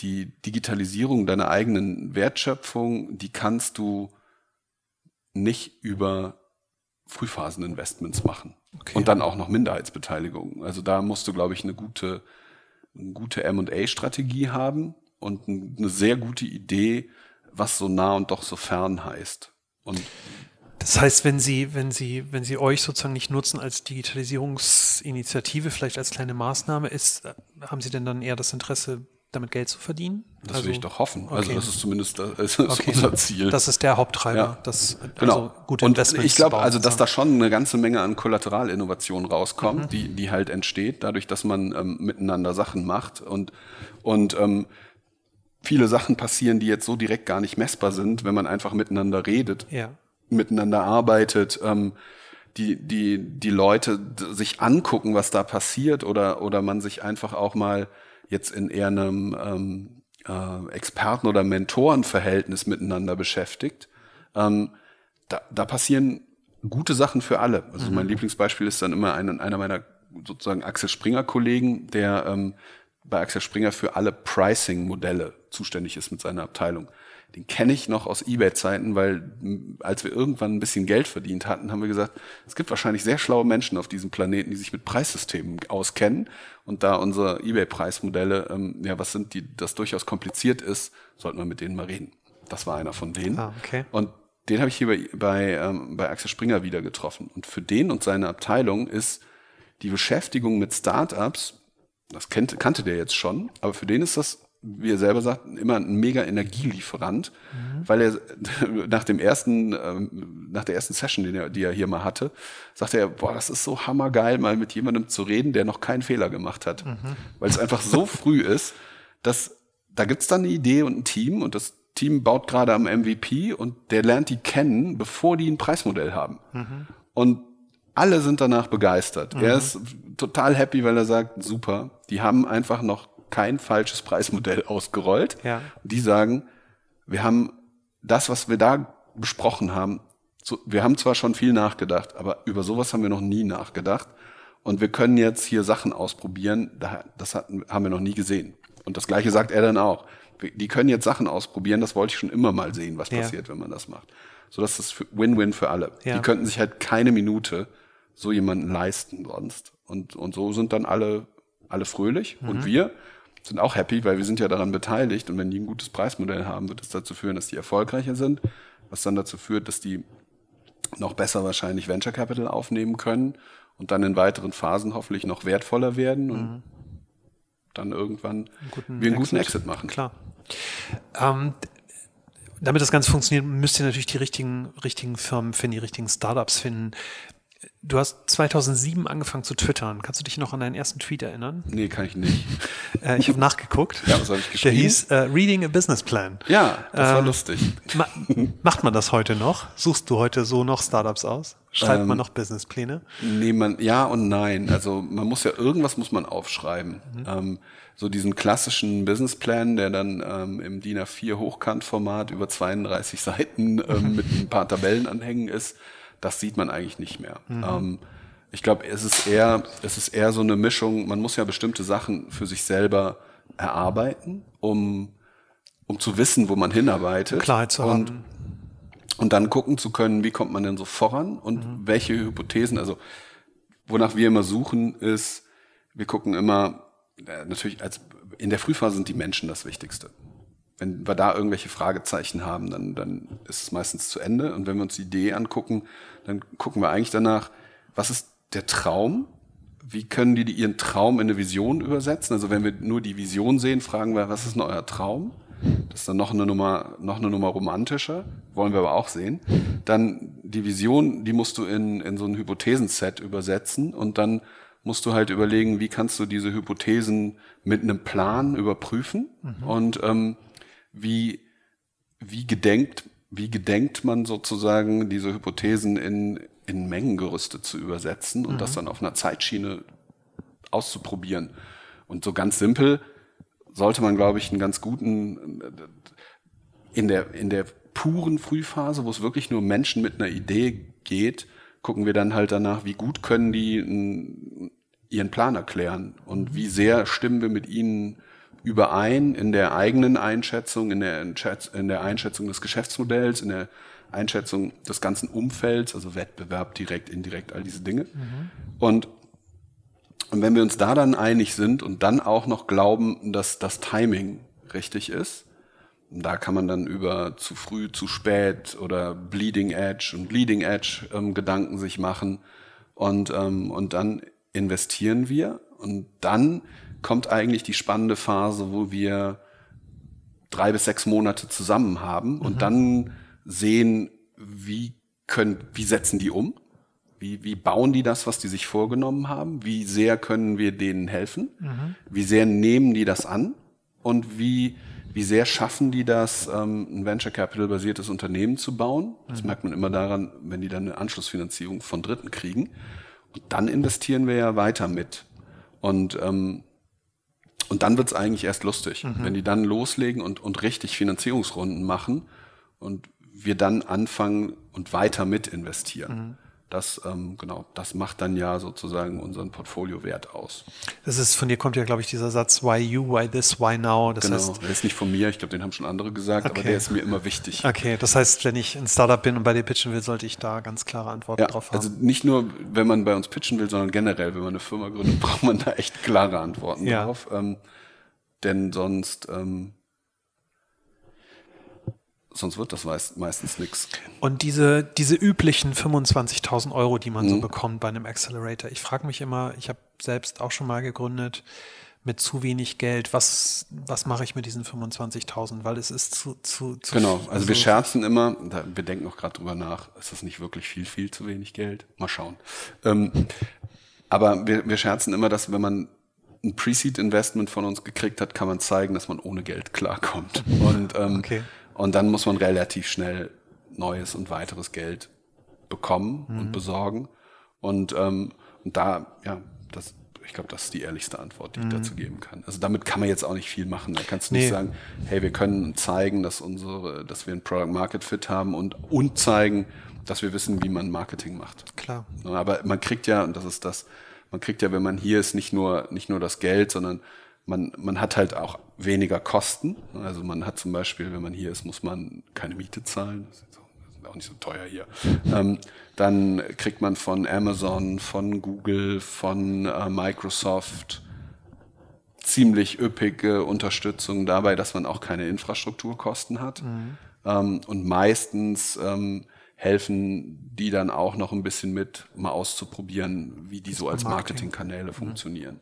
die Digitalisierung deiner eigenen Wertschöpfung, die kannst du nicht über Frühphaseninvestments machen. Okay. Und dann auch noch Minderheitsbeteiligung. Also da musst du, glaube ich, eine gute, eine gute M&A-Strategie haben und ein- eine sehr gute Idee, was so nah und doch so fern heißt. Und Das heißt, wenn Sie, wenn Sie, wenn Sie euch sozusagen nicht nutzen als Digitalisierungsinitiative, vielleicht als kleine Maßnahme, ist, äh, haben Sie denn dann eher das Interesse, damit Geld zu verdienen? das will ich doch hoffen. Also okay. das ist zumindest das ist Okay. unser Ziel. Das ist der Haupttreiber. Ja. Das, Genau. Also gute und ich glaube, also dass da schon eine ganze Menge an Kollateralinnovation rauskommt, Mhm. die, die halt entsteht, dadurch, dass man ähm, miteinander Sachen macht und, und ähm, viele Sachen passieren, die jetzt so direkt gar nicht messbar sind, wenn man einfach miteinander redet, Ja. miteinander arbeitet, ähm, die, die, die Leute sich angucken, was da passiert oder, oder man sich einfach auch mal jetzt in eher einem ähm, äh, Experten- oder Mentorenverhältnis miteinander beschäftigt. Ähm, da, da passieren gute Sachen für alle. Also mein Lieblingsbeispiel ist dann immer ein, einer meiner sozusagen Axel Springer Kollegen, der ähm, bei Axel Springer für alle Pricing-Modelle zuständig ist mit seiner Abteilung. Den kenne ich noch aus eBay-Zeiten, weil als wir irgendwann ein bisschen Geld verdient hatten, haben wir gesagt, es gibt wahrscheinlich sehr schlaue Menschen auf diesem Planeten, die sich mit Preissystemen auskennen. Und da unsere eBay-Preismodelle, ähm, ja, was sind die, das durchaus kompliziert ist, sollten wir mit denen mal reden. Das war einer von denen. Ah, okay. Und den habe ich hier bei, bei, ähm, bei Axel Springer wieder getroffen. Und für den und seine Abteilung ist die Beschäftigung mit Startups, das kennt, kannte der jetzt schon, aber für den ist das, wie er selber sagt, immer ein mega Energielieferant, weil er nach dem ersten, ähm, nach der ersten Session, die er, die er hier mal hatte, sagte er, boah, das ist so hammergeil, mal mit jemandem zu reden, der noch keinen Fehler gemacht hat. Weil es einfach so früh ist, dass da gibt's dann eine Idee und ein Team und das Team baut gerade am MVP und der lernt die kennen, bevor die ein Preismodell haben. Und alle sind danach begeistert. Er ist total happy, weil er sagt, super, die haben einfach noch kein falsches Preismodell ausgerollt. Ja. Die sagen, wir haben das, was wir da besprochen haben, so, wir haben zwar schon viel nachgedacht, aber über sowas haben wir noch nie nachgedacht. Und wir können jetzt hier Sachen ausprobieren, da- das hatten, haben wir noch nie gesehen. Und das Gleiche sagt er dann auch. Die können jetzt Sachen ausprobieren, das wollte ich schon immer mal sehen, was Ja. passiert, wenn man das macht. So dass das für- Win-Win für alle. Ja. Die könnten sich halt keine Minute so jemanden leisten sonst. Und, und so sind dann alle, alle fröhlich. Mhm. Und wir sind auch happy, weil wir sind ja daran beteiligt. Und wenn die ein gutes Preismodell haben, wird es dazu führen, dass die erfolgreicher sind. Was dann dazu führt, dass die noch besser wahrscheinlich Venture Capital aufnehmen können und dann in weiteren Phasen hoffentlich noch wertvoller werden und dann irgendwann guten wir einen guten Exit. Exit machen. Klar. Ähm, damit das Ganze funktioniert, müsst ihr natürlich die richtigen, richtigen Firmen finden, die richtigen Startups finden. Du hast 2007 angefangen zu twittern. Kannst du dich noch an deinen ersten Tweet erinnern? Nee, kann ich nicht. Äh, ich habe nachgeguckt. Ja, was hab ich Der geschrieben? hieß äh, Reading a Business Plan. Ja, das war Ähm, lustig. Ma macht man das heute noch? Suchst du heute so noch Startups aus? Schreibt Ähm, man noch Businesspläne? Nee, man, ja und nein. Also man muss ja, irgendwas muss man aufschreiben. Ähm, so diesen klassischen Businessplan, der dann ähm, im DIN A4 Hochkantformat über 32 Seiten ähm, mit ein paar Tabellenanhängen ist, das sieht man eigentlich nicht mehr. Ähm, ich glaube, es ist eher, es ist eher so eine Mischung, man muss ja bestimmte Sachen für sich selber erarbeiten, um, um zu wissen, wo man hinarbeitet. Klarheit zu und, haben. und dann gucken zu können, wie kommt man denn so voran und mhm. welche Hypothesen, also wonach wir immer suchen, ist, wir gucken immer, äh, natürlich als in der Frühphase sind die Menschen das Wichtigste. Wenn wir da irgendwelche Fragezeichen haben, dann, dann ist es meistens zu Ende. Und wenn wir uns die Idee angucken, dann gucken wir eigentlich danach, was ist der Traum? Wie können die ihren Traum in eine Vision übersetzen? Also wenn wir nur die Vision sehen, fragen wir, was ist denn euer Traum? Das ist dann noch eine Nummer, noch eine Nummer romantischer, wollen wir aber auch sehen. Dann die Vision, die musst du in, in so ein Hypothesenset übersetzen und dann musst du halt überlegen, wie kannst du diese Hypothesen mit einem Plan überprüfen mhm. und ähm, wie, wie gedenkt, wie gedenkt man sozusagen diese Hypothesen in, in Mengengerüste zu übersetzen und mhm. das dann auf einer Zeitschiene auszuprobieren. Und so ganz simpel, sollte man, glaube ich, einen ganz guten, in der, in der puren Frühphase, wo es wirklich nur Menschen mit einer Idee geht, gucken wir dann halt danach, wie gut können die ihren Plan erklären und wie sehr stimmen wir mit ihnen überein in der eigenen Einschätzung, in der, in der Einschätzung des Geschäftsmodells, in der Einschätzung des ganzen Umfelds, also Wettbewerb, direkt, indirekt, all diese Dinge. Mhm. Und und wenn wir uns da dann einig sind und dann auch noch glauben, dass das Timing richtig ist, da kann man dann über zu früh, zu spät oder Bleeding Edge und Bleeding Edge ähm, Gedanken sich machen und, ähm, und dann investieren wir und dann kommt eigentlich die spannende Phase, wo wir drei bis sechs Monate zusammen haben und mhm. dann sehen, wie können, wie setzen die um? Wie, wie bauen die das, was die sich vorgenommen haben? Wie sehr können wir denen helfen? Mhm. Wie sehr nehmen die das an? Und wie, wie sehr schaffen die das, ähm, ein Venture Capital basiertes Unternehmen zu bauen? Das mhm. merkt man immer daran, wenn die dann eine Anschlussfinanzierung von Dritten kriegen. Und dann investieren wir ja weiter mit. Und, ähm, und dann wird's eigentlich erst lustig, mhm. wenn die dann loslegen und, und richtig Finanzierungsrunden machen und wir dann anfangen und weiter mit investieren. Mhm. Das, ähm, genau, das macht dann ja sozusagen unseren Portfoliowert aus. Das ist, von dir kommt ja, glaube ich, dieser Satz, why you, why this, why now. Das genau, heißt, der ist nicht von mir, ich glaube, den haben schon andere gesagt, okay. aber der ist mir immer wichtig. Okay, das heißt, wenn ich ein Startup bin und bei dir pitchen will, sollte ich da ganz klare Antworten ja, drauf haben. Also nicht nur, wenn man bei uns pitchen will, sondern generell, wenn man eine Firma gründet, braucht man da echt klare Antworten ja. drauf. Ähm, denn sonst ähm, sonst wird das meistens nichts. Und diese, diese üblichen 25.000 Euro, die man mhm. so bekommt bei einem Accelerator, ich frage mich immer, ich habe selbst auch schon mal gegründet, mit zu wenig Geld, was, was mache ich mit diesen 25.000? Weil es ist zu, zu, zu Genau, also, also wir scherzen immer, da, wir denken auch gerade drüber nach, ist das nicht wirklich viel, viel zu wenig Geld? Mal schauen. Ähm, aber wir, wir scherzen immer, dass wenn man ein Pre-Seed-Investment von uns gekriegt hat, kann man zeigen, dass man ohne Geld klarkommt. Und ähm, okay. Und dann muss man relativ schnell neues und weiteres Geld bekommen mhm. und besorgen. Und, ähm, und da, ja, das, ich glaube, das ist die ehrlichste Antwort, die ich mhm. dazu geben kann. Also damit kann man jetzt auch nicht viel machen. Da kannst du nicht sagen, hey, wir können zeigen, dass unsere, dass wir ein Product Market Fit haben und, und zeigen, dass wir wissen, wie man Marketing macht. Klar. Aber man kriegt ja, und das ist das, man kriegt ja, wenn man hier ist, nicht nur, nicht nur das Geld, sondern man, man hat halt auch weniger Kosten. Also man hat zum Beispiel, wenn man hier ist, muss man keine Miete zahlen. Das ist auch nicht so teuer hier. Ähm, dann kriegt man von Amazon, von Google, von äh, Microsoft ziemlich üppige Unterstützung dabei, dass man auch keine Infrastrukturkosten hat. Mhm. Ähm, und meistens ähm, helfen die dann auch noch ein bisschen mit, mal auszuprobieren, wie die so als Marketingkanäle funktionieren.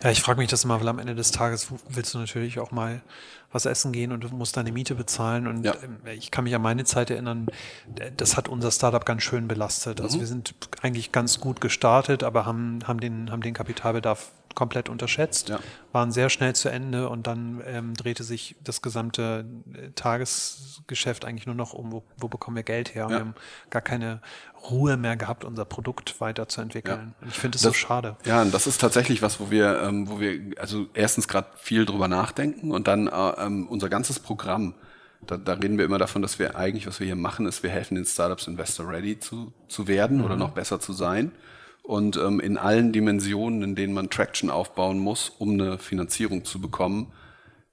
Ja, ich frage mich das immer, weil am Ende des Tages willst du natürlich auch mal was essen gehen und du musst deine Miete bezahlen. Und ja. Ähm, ich kann mich an meine Zeit erinnern, das hat unser Startup ganz schön belastet. Also mhm. wir sind eigentlich ganz gut gestartet, aber haben, haben, den, haben den Kapitalbedarf komplett unterschätzt, ja. waren sehr schnell zu Ende und dann ähm, drehte sich das gesamte äh, Tagesgeschäft eigentlich nur noch um, wo, wo bekommen wir Geld her? Ja. Wir haben gar keine Ruhe mehr gehabt, unser Produkt weiterzuentwickeln. Ja. Und ich finde es so schade. Ja, und das ist tatsächlich was, wo wir, ähm, wo wir also erstens gerade viel drüber nachdenken und dann äh, ähm, unser ganzes Programm. Da, da reden wir immer davon, dass wir eigentlich, was wir hier machen, ist, wir helfen den Startups Investor Ready zu, zu werden mhm. oder noch besser zu sein und ähm, in allen Dimensionen, in denen man Traction aufbauen muss, um eine Finanzierung zu bekommen,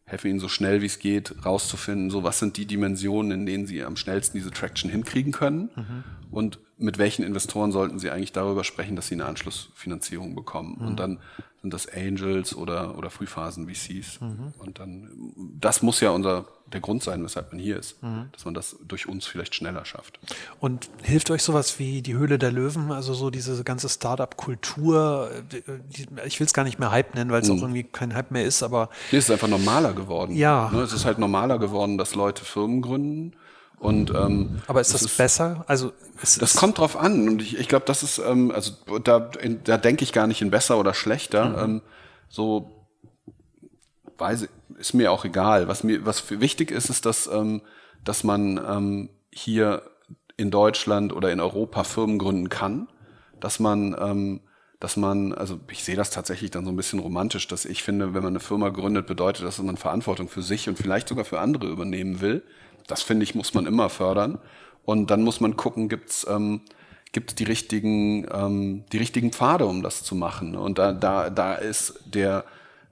helfen ihnen so schnell wie es geht rauszufinden, so was sind die Dimensionen, in denen sie am schnellsten diese Traction hinkriegen können mhm. und mit welchen Investoren sollten sie eigentlich darüber sprechen, dass sie eine Anschlussfinanzierung bekommen. Mhm. Und dann sind das Angels oder, oder Frühphasen-VCs. Mhm. Und dann, das muss ja unser, der Grund sein, weshalb man hier ist, mhm. dass man das durch uns vielleicht schneller schafft. Und hilft euch sowas wie die Höhle der Löwen, also so diese ganze Startup-Kultur, ich will es gar nicht mehr Hype nennen, weil es auch mhm. irgendwie kein Hype mehr ist, aber. Nee, es ist einfach normaler geworden. Ja. Ne, es ist halt normaler geworden, dass Leute Firmen gründen und, ähm, Aber ist das, das ist, besser? Also das kommt drauf an und ich, ich glaube, das ist ähm, also da, in, da denke ich gar nicht in besser oder schlechter. Mhm. Ähm, so weiß ich, ist mir auch egal. Was mir was wichtig ist, ist, dass ähm, dass man ähm, hier in Deutschland oder in Europa Firmen gründen kann, dass man ähm, dass man, also ich sehe das tatsächlich dann so ein bisschen romantisch, dass ich finde, wenn man eine Firma gründet, bedeutet das, dass man Verantwortung für sich und vielleicht sogar für andere übernehmen will. Das finde ich, muss man immer fördern. Und dann muss man gucken, gibt's ähm, gibt's die richtigen ähm, die richtigen Pfade, um das zu machen. Und da da da ist der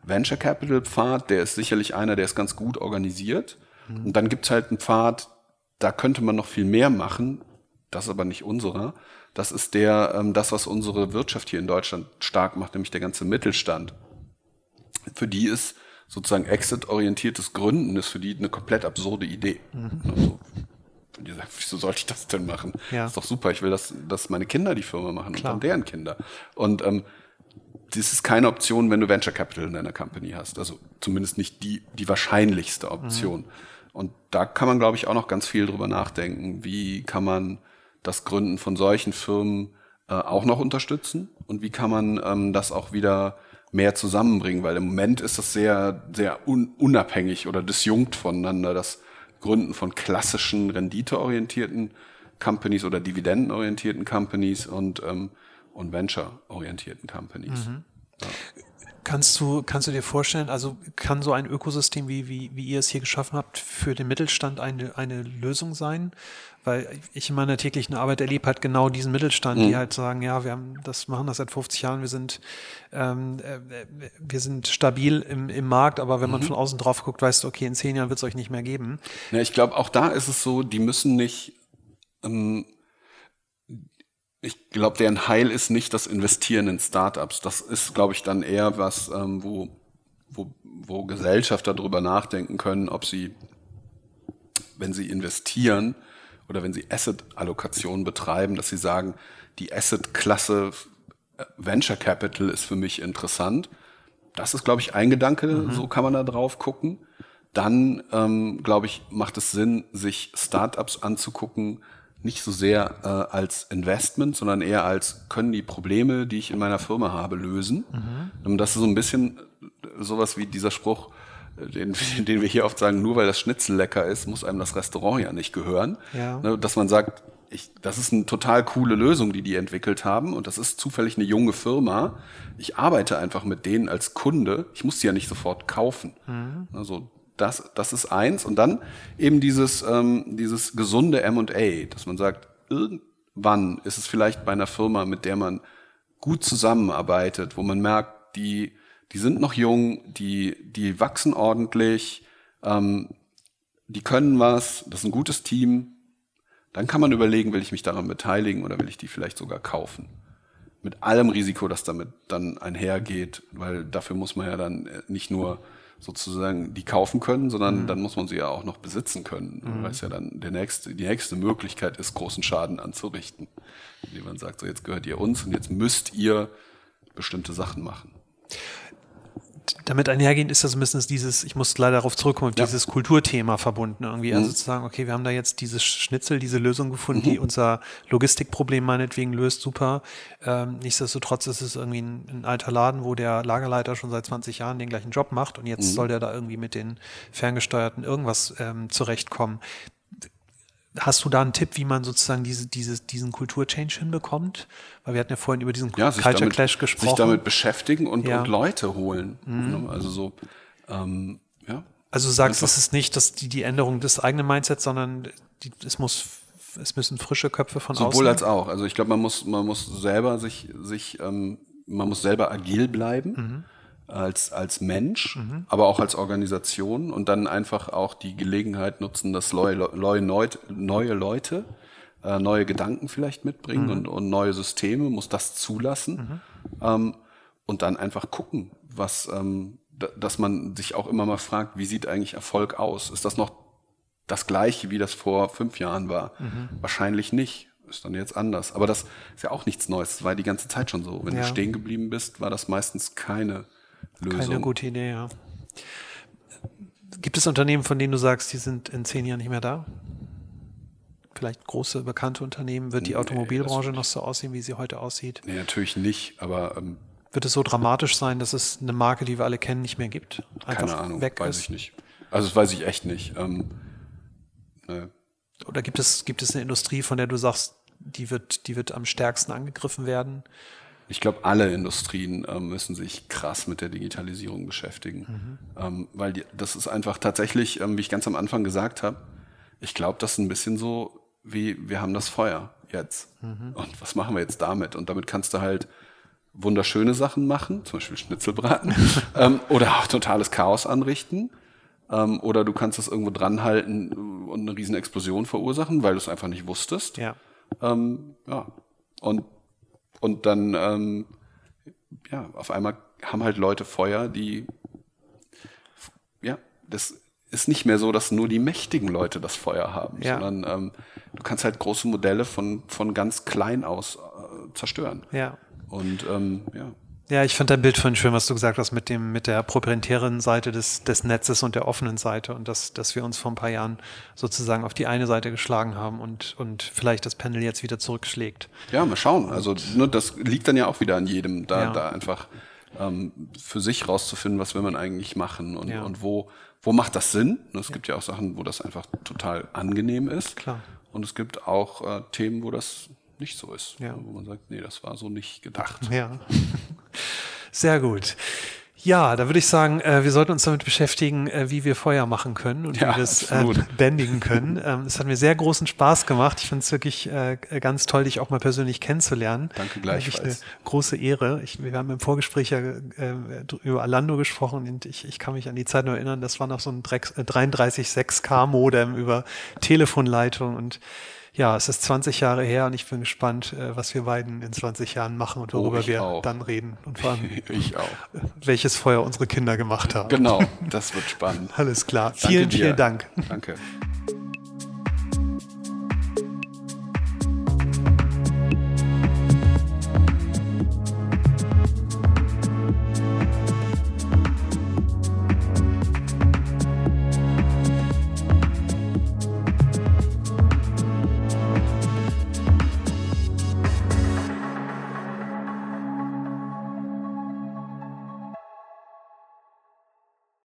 Venture Capital Pfad, der ist sicherlich einer, der ist ganz gut organisiert. Mhm. Und dann gibt's halt einen Pfad, da könnte man noch viel mehr machen. Das ist aber nicht unserer. Das ist der, ähm, das, was unsere Wirtschaft hier in Deutschland stark macht, nämlich der ganze Mittelstand. Für die ist sozusagen exit-orientiertes Gründen ist für die eine komplett absurde Idee. Mhm. Also, die sagen, wieso sollte ich das denn machen? Ja. Das ist doch super, ich will, dass, dass meine Kinder die Firma machen Klar. und dann deren Kinder. Und ähm, das ist keine Option, wenn du Venture Capital in deiner Company hast. Also zumindest nicht die, die wahrscheinlichste Option. Mhm. Und da kann man, glaube ich, auch noch ganz viel drüber nachdenken. Wie kann man das Gründen von solchen Firmen äh, auch noch unterstützen? Und wie kann man ähm, das auch wieder mehr zusammenbringen, weil im Moment ist das sehr, sehr un unabhängig oder disjunkt voneinander, das Gründen von klassischen renditeorientierten Companies oder dividendenorientierten Companies und, ähm, und venture-orientierten Companies. Mhm. Ja. Kannst du, kannst du dir vorstellen, also kann so ein Ökosystem, wie, wie, wie ihr es hier geschaffen habt, für den Mittelstand eine, eine Lösung sein? Weil ich in meiner täglichen Arbeit erlebe halt genau diesen Mittelstand, mhm. die halt sagen, ja, wir haben das, machen das seit 50 Jahren, wir sind, ähm, äh, wir sind stabil im, im Markt, aber wenn man mhm. von außen drauf guckt, weißt du, okay, in zehn Jahren wird es euch nicht mehr geben. Ja, ich glaube, auch da ist es so, die müssen nicht ähm, ich glaube, deren Heil ist nicht das Investieren in Startups. Das ist, glaube ich, dann eher was, ähm, wo, wo, wo Gesellschafter darüber nachdenken können, ob sie, wenn sie investieren oder wenn sie Asset-Allokation betreiben, dass sie sagen, die Asset-Klasse äh, Venture Capital ist für mich interessant. Das ist, glaube ich, ein Gedanke, mhm. so kann man da drauf gucken. Dann, ähm, glaube ich, macht es Sinn, sich Startups anzugucken, nicht so sehr äh, als Investment, sondern eher als können die Probleme, die ich in meiner Firma habe, lösen. Mhm. Und das ist so ein bisschen sowas wie dieser Spruch, äh, den, den wir hier oft sagen, nur weil das Schnitzel lecker ist, muss einem das Restaurant ja nicht gehören. Ja. Ne, dass man sagt, ich, das ist eine total coole Lösung, die die entwickelt haben und das ist zufällig eine junge Firma. Ich arbeite einfach mit denen als Kunde. Ich muss sie ja nicht sofort kaufen. Mhm. Also das, das ist eins. Und dann eben dieses, ähm, dieses gesunde M&A, dass man sagt, irgendwann ist es vielleicht bei einer Firma, mit der man gut zusammenarbeitet, wo man merkt, die, die sind noch jung, die, die wachsen ordentlich, ähm, die können was, das ist ein gutes Team. Dann kann man überlegen, will ich mich daran beteiligen oder will ich die vielleicht sogar kaufen. Mit allem Risiko, das damit dann einhergeht, weil dafür muss man ja dann nicht nur sozusagen die kaufen können, sondern mhm. dann muss man sie ja auch noch besitzen können, mhm. weil es ja dann der nächste, die nächste Möglichkeit ist, großen Schaden anzurichten. Indem man sagt, so jetzt gehört ihr uns und jetzt müsst ihr bestimmte Sachen machen damit einhergehend ist das ein bisschen dieses, ich muss leider darauf zurückkommen, ja. dieses Kulturthema verbunden irgendwie. Also mhm. zu sagen, okay, wir haben da jetzt dieses Schnitzel, diese Lösung gefunden, mhm. die unser Logistikproblem meinetwegen löst, super. Ähm, nichtsdestotrotz ist es irgendwie ein, ein, alter Laden, wo der Lagerleiter schon seit 20 Jahren den gleichen Job macht und jetzt mhm. soll der da irgendwie mit den ferngesteuerten irgendwas ähm, zurechtkommen. Hast du da einen Tipp, wie man sozusagen diese, diese, diesen Kulturchange hinbekommt? Weil wir hatten ja vorhin über diesen ja, Culture damit, Clash gesprochen. Sich damit beschäftigen und, ja. und Leute holen. Mhm. Also so, ähm, ja. Also du sagst, es ist nicht dass die, die Änderung des eigenen Mindsets, sondern die, es muss es müssen frische Köpfe von Sowohl außen. Sowohl als auch. Also ich glaube, man muss, man muss selber sich, sich, ähm, man muss selber agil bleiben. Mhm. Als, als Mensch, mhm. aber auch als Organisation und dann einfach auch die Gelegenheit nutzen, dass neue, neue, neue Leute äh, neue Gedanken vielleicht mitbringen mhm. und, und neue Systeme, muss das zulassen mhm. ähm, und dann einfach gucken, was, ähm, dass man sich auch immer mal fragt, wie sieht eigentlich Erfolg aus? Ist das noch das gleiche, wie das vor fünf Jahren war? Mhm. Wahrscheinlich nicht. Ist dann jetzt anders. Aber das ist ja auch nichts Neues. Das war die ganze Zeit schon so. Wenn ja. du stehen geblieben bist, war das meistens keine Lösung. Keine gute Idee, ja. Gibt es Unternehmen, von denen du sagst, die sind in zehn Jahren nicht mehr da? Vielleicht große, bekannte Unternehmen. Wird die nee, Automobilbranche noch so aussehen, wie sie heute aussieht? Nee, natürlich nicht, aber. Ähm, Wird es so dramatisch sein, dass es eine Marke, die wir alle kennen, nicht mehr gibt? Einfach keine Ahnung, weg weiß ist? ich nicht. Also, das weiß ich echt nicht. Ähm, ne. Oder gibt es, gibt es eine Industrie, von der du sagst, die wird, die wird am stärksten angegriffen werden? Ich glaube, alle Industrien ähm, müssen sich krass mit der Digitalisierung beschäftigen, mhm. ähm, weil die, das ist einfach tatsächlich, ähm, wie ich ganz am Anfang gesagt habe, ich glaube, das ist ein bisschen so wie wir haben das Feuer jetzt mhm. und was machen wir jetzt damit? Und damit kannst du halt wunderschöne Sachen machen, zum Beispiel Schnitzelbraten ähm, oder auch totales Chaos anrichten. Ähm, oder du kannst es irgendwo dranhalten und eine riesen Explosion verursachen, weil du es einfach nicht wusstest. Ja. Ähm, ja. Und und dann, ähm, ja, auf einmal haben halt Leute Feuer, die, ja, das ist nicht mehr so, dass nur die mächtigen Leute das Feuer haben, ja. sondern ähm, du kannst halt große Modelle von, von ganz klein aus äh, zerstören. Ja. Und ähm, ja. Ja, ich fand dein Bild vorhin schön, was du gesagt hast mit dem, mit der proprietären Seite des, des Netzes und der offenen Seite und dass, dass wir uns vor ein paar Jahren sozusagen auf die eine Seite geschlagen haben und, und vielleicht das Panel jetzt wieder zurückschlägt. Ja, mal schauen. Also ne, das liegt dann ja auch wieder an jedem, da, ja. da einfach ähm, für sich rauszufinden, was will man eigentlich machen und, ja. und wo, wo macht das Sinn. Es ja. gibt ja auch Sachen, wo das einfach total angenehm ist. Klar. Und es gibt auch äh, Themen, wo das nicht so ist. Ja. Wo man sagt, nee, das war so nicht gedacht. Ja. Sehr gut. Ja, da würde ich sagen, äh, wir sollten uns damit beschäftigen, äh, wie wir Feuer machen können und ja, wie wir es äh, bändigen können. Ähm, es hat mir sehr großen Spaß gemacht. Ich finde es wirklich äh, ganz toll, dich auch mal persönlich kennenzulernen. Danke gleichfalls. Eine große Ehre. Ich, wir haben im Vorgespräch ja äh, über Alando gesprochen und ich, ich kann mich an die Zeit noch erinnern, das war noch so ein 33.6K Modem über Telefonleitung und ja, es ist 20 Jahre her und ich bin gespannt, äh, was wir beiden in 20 Jahren machen und worüber oh, wir auch. dann reden. Und vor allem, ich auch. welches Feuer unsere Kinder gemacht haben. Genau, das wird spannend. Alles klar. Danke vielen, dir. vielen Dank. Danke.